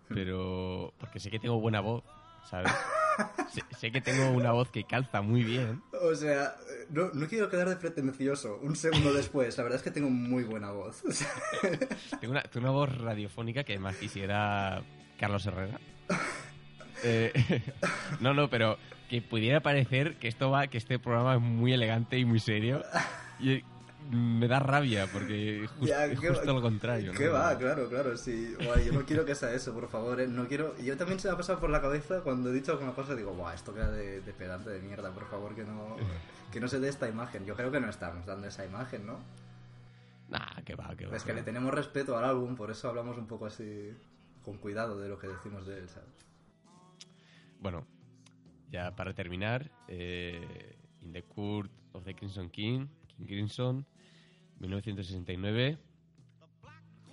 Pero. Porque sé que tengo buena voz, ¿sabes? sé, sé que tengo una voz que calza muy bien. O sea, no, no quiero quedar de pretencioso. Un segundo después, la verdad es que tengo muy buena voz. Tengo una, tengo una voz radiofónica que además quisiera Carlos Herrera. Eh, no, no, pero que pudiera parecer que esto va, que este programa es muy elegante y muy serio. Y me da rabia porque jus- Ya, es ¿qué justo va- lo contrario. ¿Qué ¿no? va? Claro, claro, sí. Guay, yo no quiero que sea eso, por favor. eh, No quiero... Yo también se me ha pasado por la cabeza cuando he dicho alguna cosa, digo, guau, esto queda de, de pedante de mierda, por favor, que no, que no se dé esta imagen. Yo creo que no estamos dando esa imagen, ¿no? Nah, que va, que va. Es que le tenemos respeto al álbum, por eso hablamos un poco así, con cuidado de lo que decimos de él, ¿sabes? Bueno, ya para terminar, eh, In the Court of the Crimson King, King Crimson, 1969.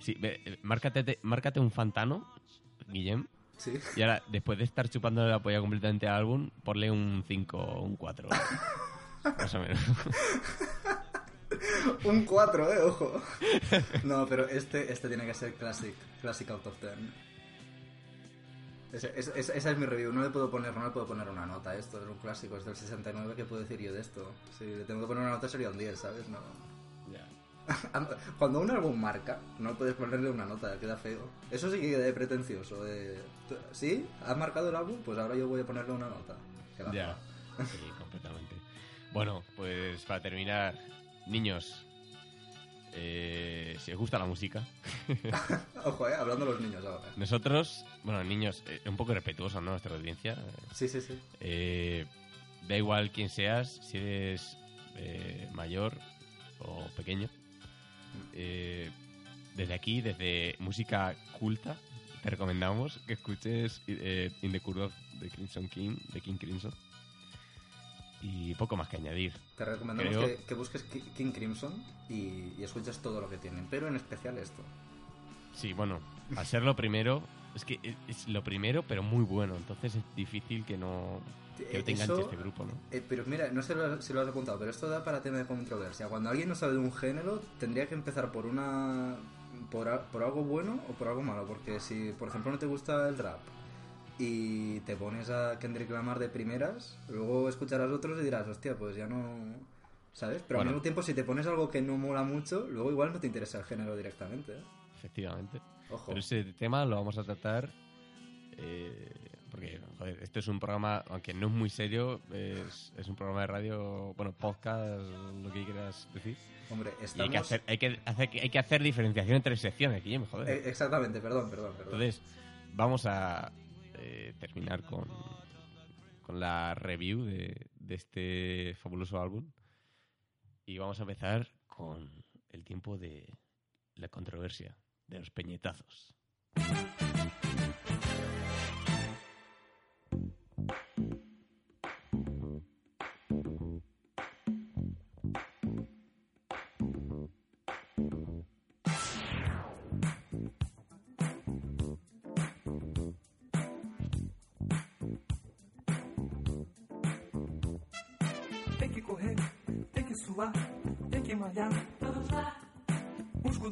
Sí, eh, márcate, márcate un fantano, Guillem. Sí. Y ahora, después de estar chupándole la polla completamente al álbum, ponle un 5 o un 4. más o menos. Un 4, eh, ojo. No, pero este, este tiene que ser classic, classic out of 10. Esa, esa es mi review, no le puedo poner, no le puedo poner una nota a esto, es un clásico, es del 69, ¿qué puedo decir yo de esto? Si le tengo que poner una nota sería un 10, ¿sabes? No. Cuando un álbum marca, no puedes ponerle una nota, queda feo. Eso sí que queda de pretencioso. De, ¿tú- ¿Sí? ¿Has marcado el álbum? Pues ahora yo voy a ponerle una nota. Ya, sí, completamente. Bueno, pues para terminar, niños, eh, si os gusta la música. Ojo, eh, hablando de los niños ahora. nosotros, bueno, niños, eh, un poco respetuosos, ¿no? Nuestra audiencia. Sí, sí, sí. Eh, da igual quién seas, si eres eh, mayor o pequeño. Eh, desde aquí, desde música culta, te recomendamos que escuches eh, In the Curve de Crimson King, de King Crimson. Y poco más que añadir. Te recomendamos Creo- que, que busques Ki- King Crimson y, y escuches todo lo que tienen, pero en especial esto. Sí, bueno, al ser lo primero, es que es, es lo primero, pero muy bueno. Entonces es difícil que no, que no te Eso- enganche este grupo, ¿no? Eh, pero mira, no sé lo- si lo has apuntado, pero esto da para tema de controversia. Cuando alguien no sabe de un género, tendría que empezar por una por, por algo bueno o por algo malo. Porque si, por ejemplo, no te gusta el rap y te pones a Kendrick Lamar de primeras, luego escucharás otros y dirás, hostia, pues ya no... ¿Sabes? Pero Bueno. al mismo tiempo, si te pones algo que no mola mucho, luego igual no te interesa el género directamente. ¿eh? Efectivamente. Ojo. Pero ese tema lo vamos a tratar eh, porque, joder, esto es un programa, aunque no es muy serio, es, es un programa de radio, bueno, podcast, lo que quieras decir. Hombre, estamos... hay que hacer, hay que hacer, hay que hacer diferenciación entre secciones, Guillem, joder. Eh, exactamente, perdón, perdón, perdón. Entonces, vamos a eh, terminar con, con la review de, de este fabuloso álbum. Y vamos a empezar con el tiempo de la controversia, de los peñetazos.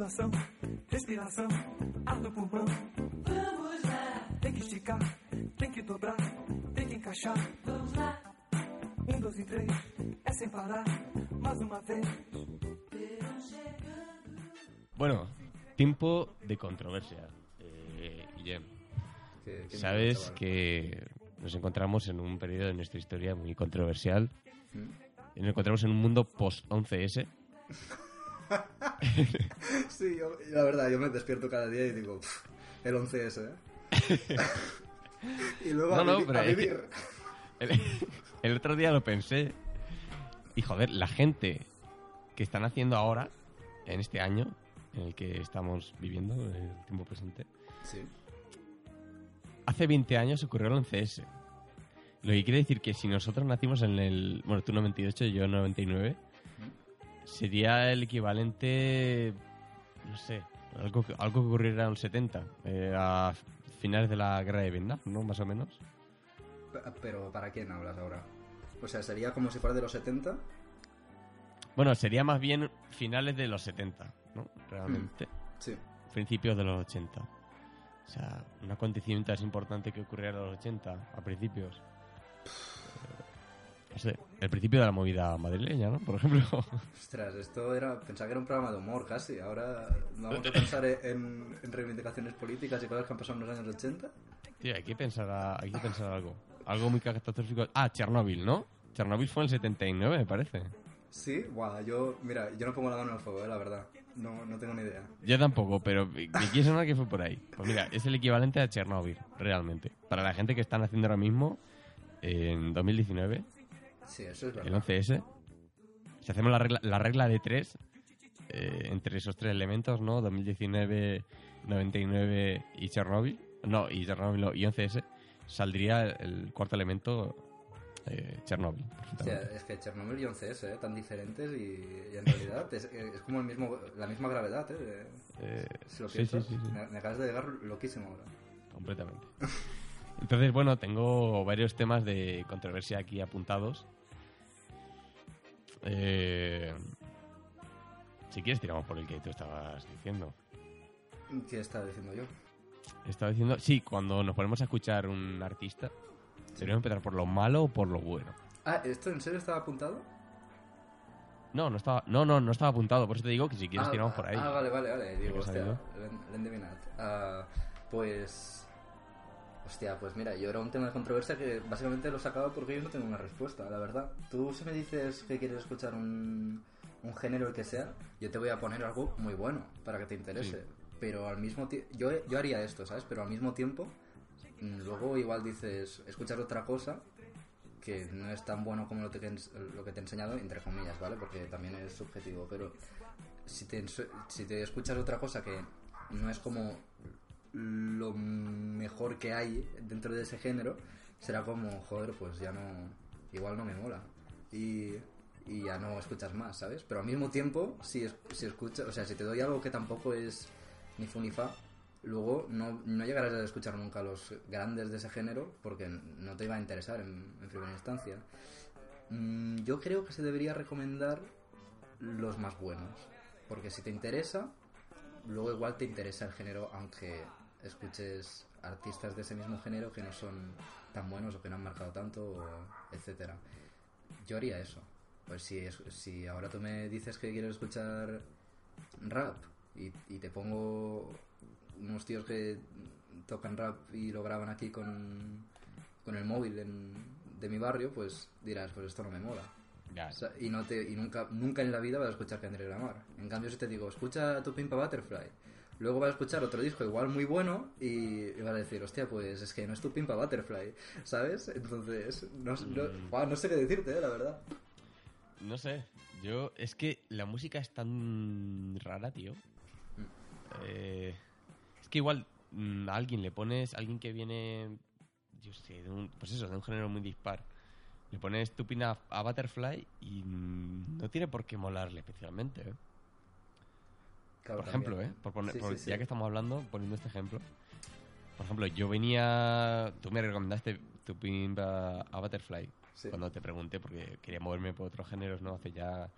Musculação, respiração, ar no pulmão. Vamos lá. Tem que esticar, tem que dobrar, tem que encaixar. Vamos lá. Um, dois e três, é sem parar, mais uma vez. Bueno, tiempo de controversia. Eh, Guillem, sabes que nos encontramos en un periodo de nuestra historia muy controversial. Mm. Nos encontramos en un mundo post-11S. Sí, yo- la verdad, yo me despierto cada día y digo, "Pff, el 11S, ¿eh? y luego No, a, no, a vivir. El, el otro día lo pensé. Y joder, la gente que están haciendo ahora, en este año en el que estamos viviendo, el tiempo presente, Sí. hace 20 años ocurrió el 11S. Lo que quiere decir que si nosotros nacimos en el. Bueno, tú 98 y yo 99, sería el equivalente. No sé, algo, que- algo que ocurriera en el 70, eh, a finales de la guerra de Vietnam, ¿no? Más o menos. Pe- Pero ¿para quién hablas ahora? O sea, sería como si fuera de los 70. Bueno, sería más bien finales de los 70, ¿no? Realmente. Sí. Principios de los 80. O sea, un acontecimiento así importante que ocurriera en los 80, a principios. No sé, el principio de la movida madrileña, ¿no? Por ejemplo. Ostras, esto era. Pensaba que era un programa de humor casi. Ahora vamos a pensar en, en reivindicaciones políticas y cosas que han pasado en los años 80. Tío, hay que pensar, a- hay que pensar algo. Algo muy catastrófico. Ah, Chernóbil, ¿no? Chernóbil fue en el 79, me parece. Sí, guau, yo. Mira, yo no pongo la mano en el fuego, eh, la verdad. No, no tengo ni idea. Yo tampoco, pero me quiere sonar que fue por ahí. Pues mira, es el equivalente a Chernóbil, realmente. Para la gente que están haciendo ahora mismo, en 2019, Sí, eso es el verdad. 11S, si hacemos la regla, la regla de tres, eh, entre esos tres elementos, ¿no? 2019, 99 y Chernóbil, no, y Chernóbil no, y 11S, saldría el cuarto elemento, eh, Chernóbil. O sea, perfectamente. es que Chernobyl y 11S, ¿eh? tan diferentes y, y en realidad es, es como el mismo, la misma gravedad, ¿eh? Eh, Si lo piensas, sí, sí, sí. Me, me acabas de llegar loquísimo ahora. completamente. Entonces, bueno, tengo varios temas de controversia aquí apuntados. Eh, si quieres, tiramos por el que tú estabas diciendo. ¿Qué estaba diciendo yo? Estaba diciendo, sí, cuando nos ponemos a escuchar un artista, deberíamos empezar por lo malo o por lo bueno. Ah, ¿esto en serio estaba apuntado? No, no estaba, no, no, no estaba apuntado, por eso te digo que si quieres ah, tiramos por ahí. Ah, vale, vale, vale. Digo. Ah, pues... Hostia, pues mira, yo era un tema de controversia que básicamente lo sacaba porque yo no tengo una respuesta, la verdad. Tú si me dices que quieres escuchar un, un género el que sea, yo te voy a poner algo muy bueno para que te interese. Sí. Pero al mismo tiempo... Yo, yo haría esto, ¿sabes? Pero al mismo tiempo, mm, luego igual dices, escuchar otra cosa que no es tan bueno como lo, te, lo que te he enseñado, entre comillas, ¿vale? Porque también es subjetivo, pero si te, si te escuchas otra cosa que no es como lo mejor que hay dentro de ese género, será como, joder, pues ya no, igual no me mola. Y, y ya no escuchas más, ¿sabes? Pero al mismo tiempo, si, si escuchas, o sea, si te doy algo que tampoco es ni fu ni fa, luego no, no llegarás a escuchar nunca a los grandes de ese género porque no te iba a interesar en, en primera instancia. Mm, yo creo que se debería recomendar los más buenos. Porque si te interesa, luego igual te interesa el género, aunque escuches artistas de ese mismo género que no son tan buenos o que no han marcado tanto, etcétera. Yo haría eso. Pues si, si ahora tú me dices que quieres escuchar rap y, y te pongo unos tíos que tocan rap y lo graban aquí con, con el móvil en- de mi barrio, pues dirás, pues esto no me mola. O sea, y no te, y nunca, nunca en la vida vas a escuchar Kendrick Lamar. En cambio, si te digo, escucha tu Pimpa Butterfly, luego vas a escuchar otro disco igual muy bueno y, y vas a decir, hostia, pues es que no es tu Pimpa Butterfly, ¿sabes? Entonces, no, no, Mm. no sé qué decirte, eh, la verdad. No sé, yo es que la música es tan rara, tío. Eh, es que igual mm, a alguien le pones, alguien que viene, yo sé, de un, pues eso, de un género muy dispar, le pones tu pina a Butterfly y mm, no tiene por qué molarle especialmente. ¿eh? Claro, por ejemplo, también. ¿eh? Por poner- Sí, por- sí. Ya que estamos hablando, poniendo este ejemplo. Por ejemplo, yo venía. Tú me recomendaste tu pin a, a Butterfly. Cuando te pregunté, porque quería moverme por otros géneros, ¿no? Hace ya.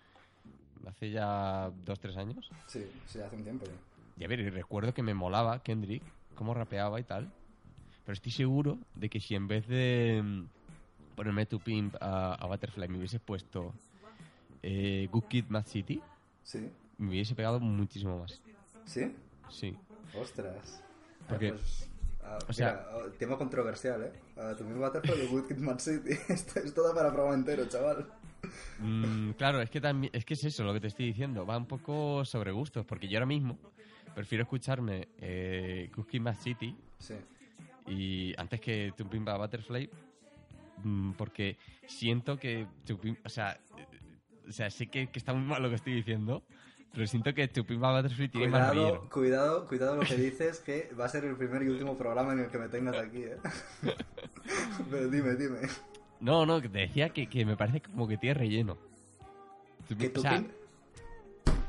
Hace ya dos, tres años. Sí, sí, hace un tiempo ya. Y a ver, y recuerdo que me molaba Kendrick, cómo rapeaba y tal. Pero estoy seguro de que si en vez de mm, ponerme tu pimp a, a Butterfly me hubiese puesto eh, Good Kid, Mad City, Sí, me hubiese pegado muchísimo más. ¿sí? Sí. Ostras. Porque- Ah, pues, ah, o sea- mira, ah, tema controversial, ¿eh? Ah, tu Butterfly y Good Kid, City. Esto es toda para programa entero, chaval. Mm, claro, es que también es que es eso lo que te estoy diciendo. Va un poco sobre gustos, porque yo ahora mismo prefiero escucharme eh, Cookie Mad City Sí. y antes que Tumpimba Butterfly, mm, porque siento que Tupim- o sea, eh, o sea, sé que, que está muy mal lo que estoy diciendo, pero siento que Tupimba Butterfly tiene más Cuidado, relleno. cuidado, cuidado lo que dices, que va a ser el primer y último programa en el que me tengas aquí, ¿eh? Pero dime, dime. No, no, te decía que, que me parece como que tiene relleno. ¿Que tu O sea, pin-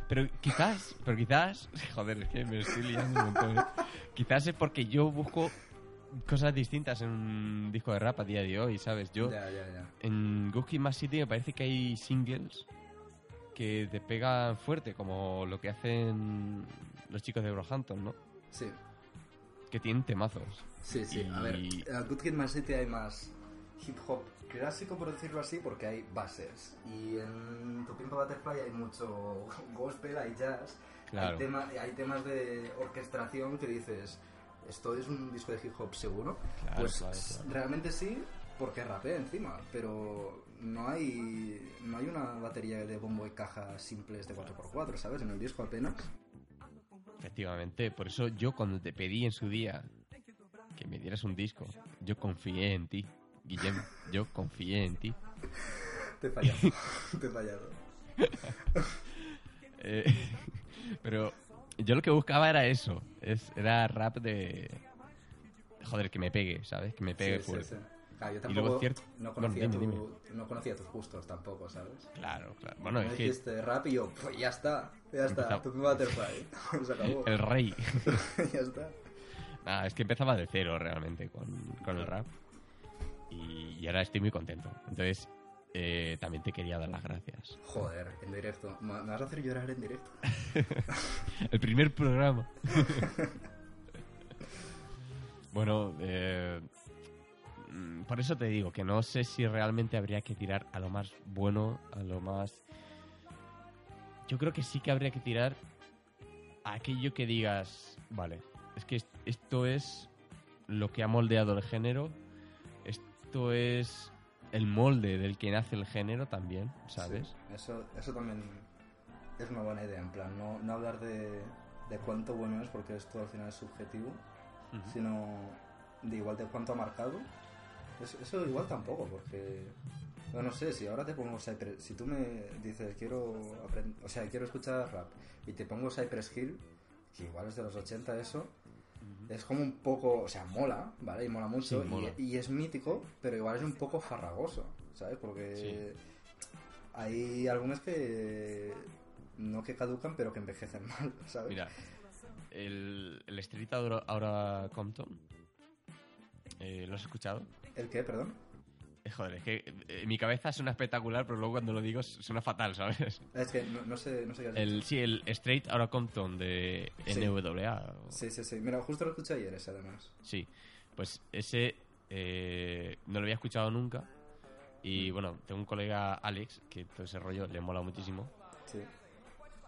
Pero quizás, pero quizás, joder, es que me estoy liando un montón. ¿eh? Quizás es porque yo busco cosas distintas en un disco de rap a día de hoy, ¿sabes? Yo Ya, ya, ya. en Gookie Más City me parece que hay singles que te pegan fuerte, como lo que hacen los chicos de Brohampton, ¿no? Sí, Que tienen temazos. sí, sí. A ver, Y- a Good Kid, Mad City hay más... hip hop clásico, por decirlo así, porque hay bases. Y en Tu Pimpa Butterfly hay mucho gospel, hay jazz. Claro. Hay, tema- hay temas de orquestación que dices, ¿esto es un disco de hip hop seguro? Claro, pues claro. realmente sí, porque rapea encima, pero no hay, no hay una batería de bombo y caja simples de 4x4, ¿sabes? En el disco apenas. Efectivamente, por eso yo cuando te pedí en su día que me dieras un disco, yo confié en ti, Guillem, yo confié en ti. Te he fallado, te he fallado. Eh, pero yo lo que buscaba era eso, es, era rap de... Joder, que me pegue, ¿sabes? Que me pegue Sí, sí, fuerte. sí. Yo Y tampoco luego cierto- no, bueno, conocía dime, tu- no conocía tus gustos tampoco, ¿sabes? Claro, claro. Bueno, es que dijiste rap y yo, pues ya está, ya está, tu butterfly, se acabó, el rey. ya está. Nada, es que empezaba de cero realmente con, con el rap. Y, y ahora estoy muy contento. Entonces, eh, también te quería dar las gracias. Joder, en directo, me vas a hacer llorar en directo. El primer programa. bueno, eh, por eso te digo que no sé si realmente habría que tirar a lo más bueno, a lo más... Yo creo que sí que habría que tirar a aquello que digas, vale, es que est- esto es lo que ha moldeado el género, esto es el molde del que nace el género también, ¿sabes? Sí, eso, eso también es una buena idea, en plan, no, no hablar de, de cuánto bueno es, porque esto al final es subjetivo, sino de igual de cuánto ha marcado. Es- eso igual tampoco, porque... No, no sé, si ahora te pongo Cypress... Si tú me dices, quiero o sea, quiero escuchar rap, y te pongo Cypress Hill, que igual es de los 80 eso, es como un poco... O sea, mola, ¿vale? Y mola mucho, Sí, y- mola. Y, es mítico, pero igual es un poco farragoso, ¿sabes? Porque hay álbumes que... No que caducan, pero que envejecen mal, ¿sabes? Mira, el, el Street ahora, ahora Compton, eh, ¿lo has escuchado? ¿El qué, perdón? Eh, Joder, es que eh, mi cabeza suena espectacular, pero luego cuando lo digo suena fatal, ¿sabes? Es que no, no sé, no sé qué has El, dicho. sí, el Straight Outta Compton de Sí. NWA. Sí, sí, sí. Mira, justo lo escuché ayer ese, además. Sí, pues ese eh, no lo había escuchado nunca. Y bueno, tengo un colega, Alex, que todo ese rollo le mola muchísimo. Sí.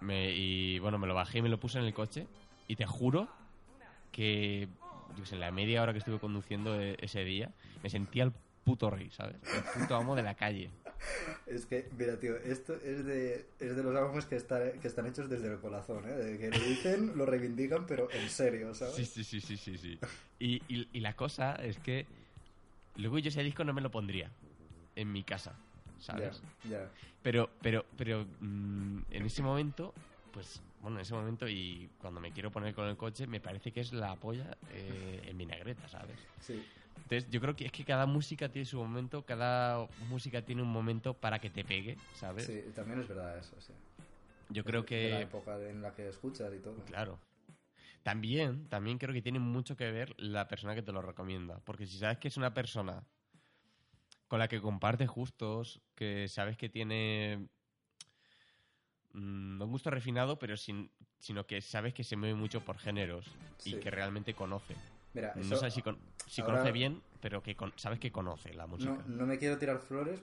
Me, y bueno, me lo bajé y me lo puse en el coche. Y te juro que, yo sé, en la media hora que estuve conduciendo e- ese día, me sentía el puto rey, ¿sabes? El puto amo de la calle. Es que, mira, tío, esto es de, es de los álbumes que, está- que están hechos desde el corazón, ¿eh? De que lo dicen, lo reivindican, pero en serio, ¿sabes? Sí, sí, sí, sí, sí. sí. Y, y, y la cosa es que luego yo ese disco no me lo pondría en mi casa, ¿sabes? Ya, ya. Pero, pero, pero mm, en ese momento, pues, bueno, en ese momento y cuando me quiero poner con el coche, me parece que es la polla eh, en vinagreta, ¿sabes? Sí. Entonces, yo creo que es que cada música tiene su momento, cada música tiene un momento para que te pegue, ¿sabes? Sí, también es verdad eso, sí. Yo creo De la que, época en la que escuchas y todo. claro. También, también creo que tiene mucho que ver la persona que te lo recomienda. Porque si sabes que es una persona con la que compartes gustos, que sabes que tiene mm, no un gusto refinado, pero sin, sino que sabes que se mueve mucho por géneros y que realmente conoce. Mira, No sabes si, con- si ahora- conoce bien, pero que con- sabes que conoce la música. no, no me quiero tirar flores,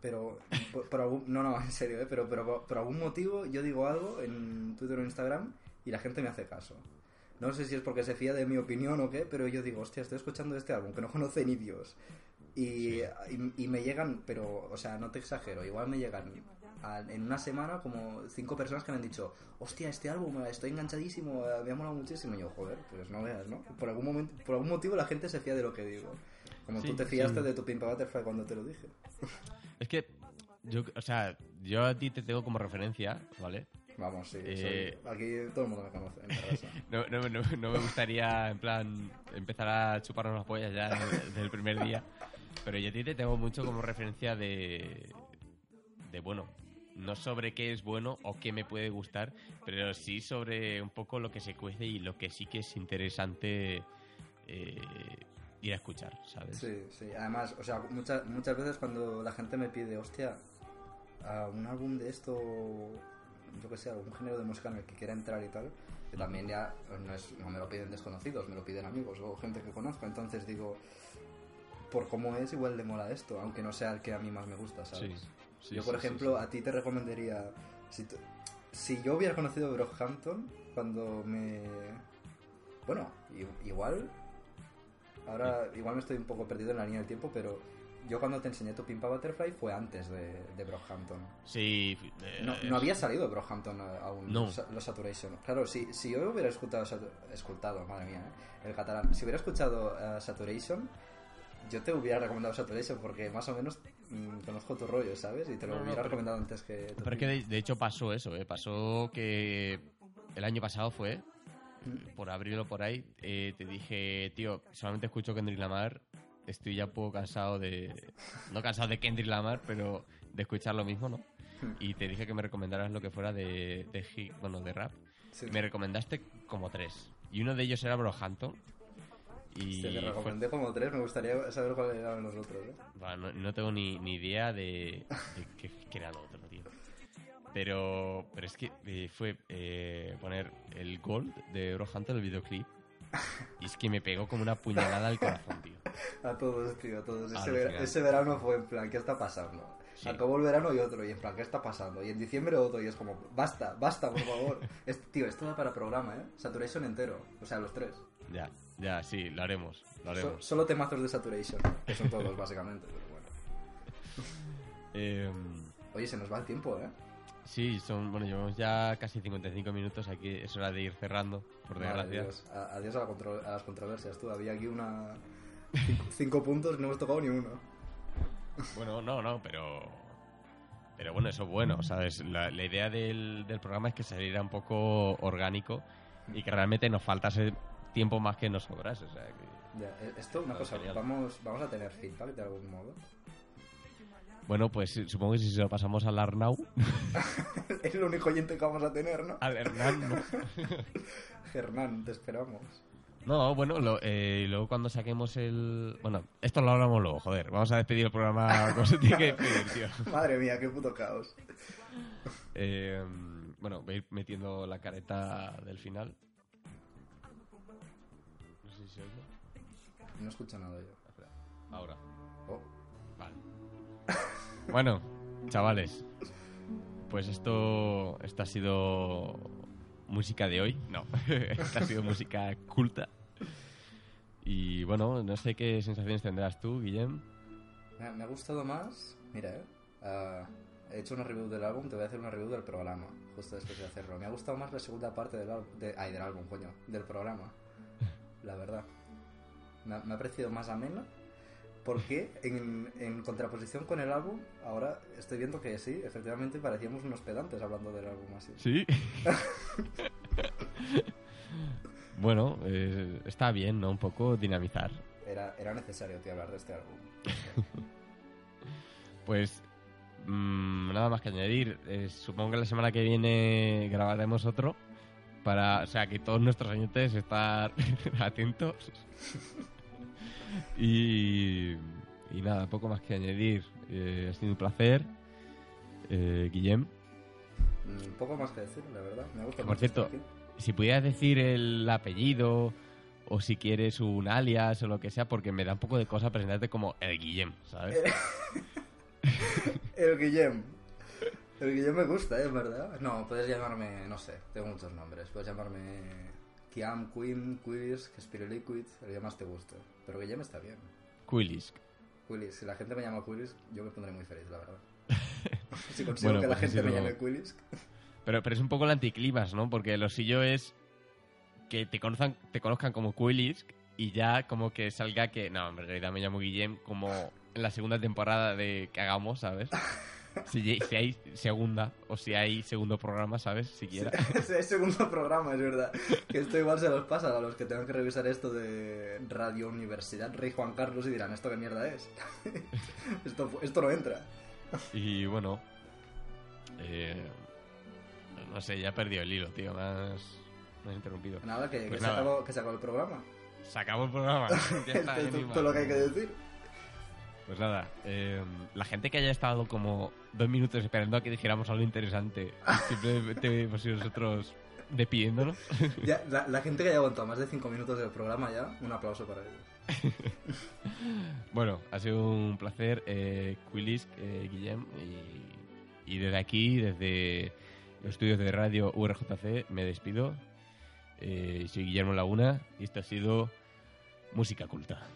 pero por, por algún... No, no, en serio, ¿eh? Pero, pero por, por algún motivo yo digo algo en Twitter o Instagram y la gente me hace caso. No sé si es porque se fía de mi opinión o qué, pero yo digo, hostia, estoy escuchando este álbum que no conoce ni Dios. Y, y, y me llegan, pero, o sea, no te exagero, igual me llegan a- en una semana como cinco personas que me han dicho, hostia, este álbum, eh, estoy enganchadísimo, eh, me ha molado muchísimo. Y yo, joder, pues no veas, ¿no? Por algún, momento, por algún motivo la gente se fía de lo que digo. Como Sí, tú te fiaste sí. de tu Pimpa Butterfly cuando te lo dije. Es que, yo, o sea, yo a ti te tengo como referencia, ¿vale? Vamos, sí, Eh, soy- aquí todo el mundo me conoce en. No, no, no, no me gustaría, en plan, empezar a chuparnos las pollas ya desde el primer día. Pero yo a ti te tengo mucho como referencia de, de, bueno, no sobre qué es bueno o qué me puede gustar, pero sí sobre un poco lo que se cuece y lo que sí que es interesante eh, ir a escuchar, ¿sabes? Sí, sí. Además, o sea, muchas, muchas veces cuando la gente me pide, hostia, a un álbum de esto, yo que sé, algún género de música en el que quiera entrar y tal, que también ya no, es, no me lo piden desconocidos, me lo piden amigos o gente que conozco. Entonces digo, por cómo es, igual le mola esto, aunque no sea el que a mí más me gusta, ¿sabes? Sí, sí, yo, por sí, ejemplo, a ti te recomendaría. Si, tú- si yo hubiera conocido Brockhampton cuando me. Bueno, igual. Ahora, igual me estoy un poco perdido en la línea del tiempo, pero yo cuando te enseñé tu Pimpa Butterfly fue antes de, de Brockhampton. Sí, eh, No, no había salido Brockhampton aún, No. los, Saturation. Claro, si, si yo hubiera escuchado, escultado, madre mía, ¿eh? el catalán, si hubiera escuchado eh, Saturation, yo te hubiera recomendado Saturation porque más o menos mm, conozco tu rollo, ¿sabes? Y te lo No, hubiera recomendado antes que... Pero es que de, de hecho pasó eso, ¿eh? Pasó que el año pasado fue, por abril o por ahí, eh, te dije, tío, solamente escucho Kendrick Lamar, estoy ya un poco cansado de... No cansado de Kendrick Lamar, pero de escuchar lo mismo, ¿no? Y te dije que me recomendaras lo que fuera de, de hip- bueno, de rap. Sí. Me recomendaste como tres. Y uno de ellos era Brohampton. Y Te fue- recomendé como tres, me gustaría saber cuáles eran los otros, ¿eh? Bueno, no, no tengo ni, ni idea de, de qué, qué era lo otro, tío. Pero, pero es que eh, fue eh, poner el Gold de Brohampton, el videoclip. Y es que me pegó como una puñalada al corazón, tío. A todos, tío, a todos. Ese, verano fue en plan, ¿qué está pasando? Sí. Acabó el verano y otro, y en plan, ¿qué está pasando? Y en diciembre otro, y es como, basta, basta, por favor. Es- tío, esto da para programa, ¿eh? Saturation entero, o sea, los tres. Ya, ya, sí, lo haremos, lo So- haremos. solo temazos de Saturation, que son todos, básicamente, pero bueno. Eh, Oye, se nos va el tiempo, ¿eh? sí, son, bueno, llevamos ya casi 55 minutos, aquí es hora de ir cerrando, por desgracia. A- Adiós a, la contro- a las controversias, tú. Había aquí una... Cinco, cinco puntos y no hemos tocado ni uno. Bueno, no, no, pero. Pero bueno, eso es bueno, ¿sabes? La, la idea del, del programa es que saliera un poco orgánico y que realmente nos faltase tiempo más que nos sobrase. O sea, que- Ya, eh, esto, una cosa, genial. vamos, vamos a tener feedback de algún modo. Bueno, pues eh, supongo que si se lo pasamos al Arnau, es el único oyente que vamos a tener, ¿no? al Hernán, ¿no? Hernán, te esperamos. No, bueno, lo- eh, luego cuando saquemos el. Bueno, esto lo hablamos luego, joder. Vamos a despedir el programa como se tiene que despedir, tío. Madre mía, qué puto caos. Eh, bueno, voy a ir metiendo la careta del final. No si escucho nada yo. Espera, Ahora. Oh, Vale. Bueno, chavales. Pues esto, esto ha sido música de hoy. No, esta ha sido música culta. Y bueno, no sé qué sensaciones tendrás tú, Guillem. me, me ha gustado más. Mira, eh. ah, he hecho una review del álbum, te voy a hacer una review del programa. Justo después de hacerlo. Me ha gustado más la segunda parte del álbum. De, ay, del álbum, coño. Del programa. La verdad. Me, ha- me ha parecido más amena. Porque en, en contraposición con el álbum, ahora estoy viendo que sí, efectivamente parecíamos unos pedantes hablando del álbum así. Sí. bueno, eh, está bien, ¿no? Un poco dinamizar. Era, era necesario, tío, hablar de este álbum. Pues mm, nada más que añadir. Eh, supongo que la semana que viene grabaremos otro. Para, o sea, que todos nuestros oyentes estar atentos. y, y nada, poco más que añadir. Eh, ha sido un placer. Eh, Guillem, Mm, poco más que decir, la verdad. Me gusta Que, por cierto, si pudieras decir el apellido o si quieres un alias o lo que sea, porque me da un poco de cosa presentarte como el Guillem, ¿sabes? El Guillem. El Guillem me gusta, ¿eh? ¿Verdad? No, puedes llamarme, no sé, tengo muchos nombres. Puedes llamarme Kiam, Queen, Quiz, Spiriliquid, el que más te guste. Pero Guillem está bien. Quilisk. Quilis, si la gente me llama Quilis, yo me pondré muy feliz, la verdad. si consigo Bueno, que la pues gente me llame Quilis. Pero, pero es un poco el anticlimas, ¿no? Porque lo suyo es que te conozcan, te conozcan como Quilisk y ya como que salga que, no, en realidad me llamo Guillem como en la segunda temporada de que hagamos, ¿sabes? Si, si hay segunda o si hay segundo programa, ¿sabes? Siquiera. Ese es segundo programa, es verdad. Que esto igual se los pasa a los que tengan que revisar esto de Radio Universidad Rey Juan Carlos y dirán, ¿esto qué mierda es? esto, esto no entra. Y bueno, eh, no sé, ya he perdido el hilo, tío. Me has, me has interrumpido. Nada, que, Pues que, se acabó, que se acabó el programa. Se acabó el programa. Ya está, es todo lo que hay que decir. Pues nada, eh, la gente que haya estado como dos minutos esperando a que dijéramos algo interesante, simplemente hemos sido nosotros despidiéndonos. La, gente que haya aguantado más de cinco minutos del programa ya, un aplauso para ellos. bueno, ha sido un placer, eh, Quilis, eh, Guillem, y, desde aquí, desde los estudios de radio URJC, me despido. Eh, soy Guillermo Laguna y esto ha sido Música Culta.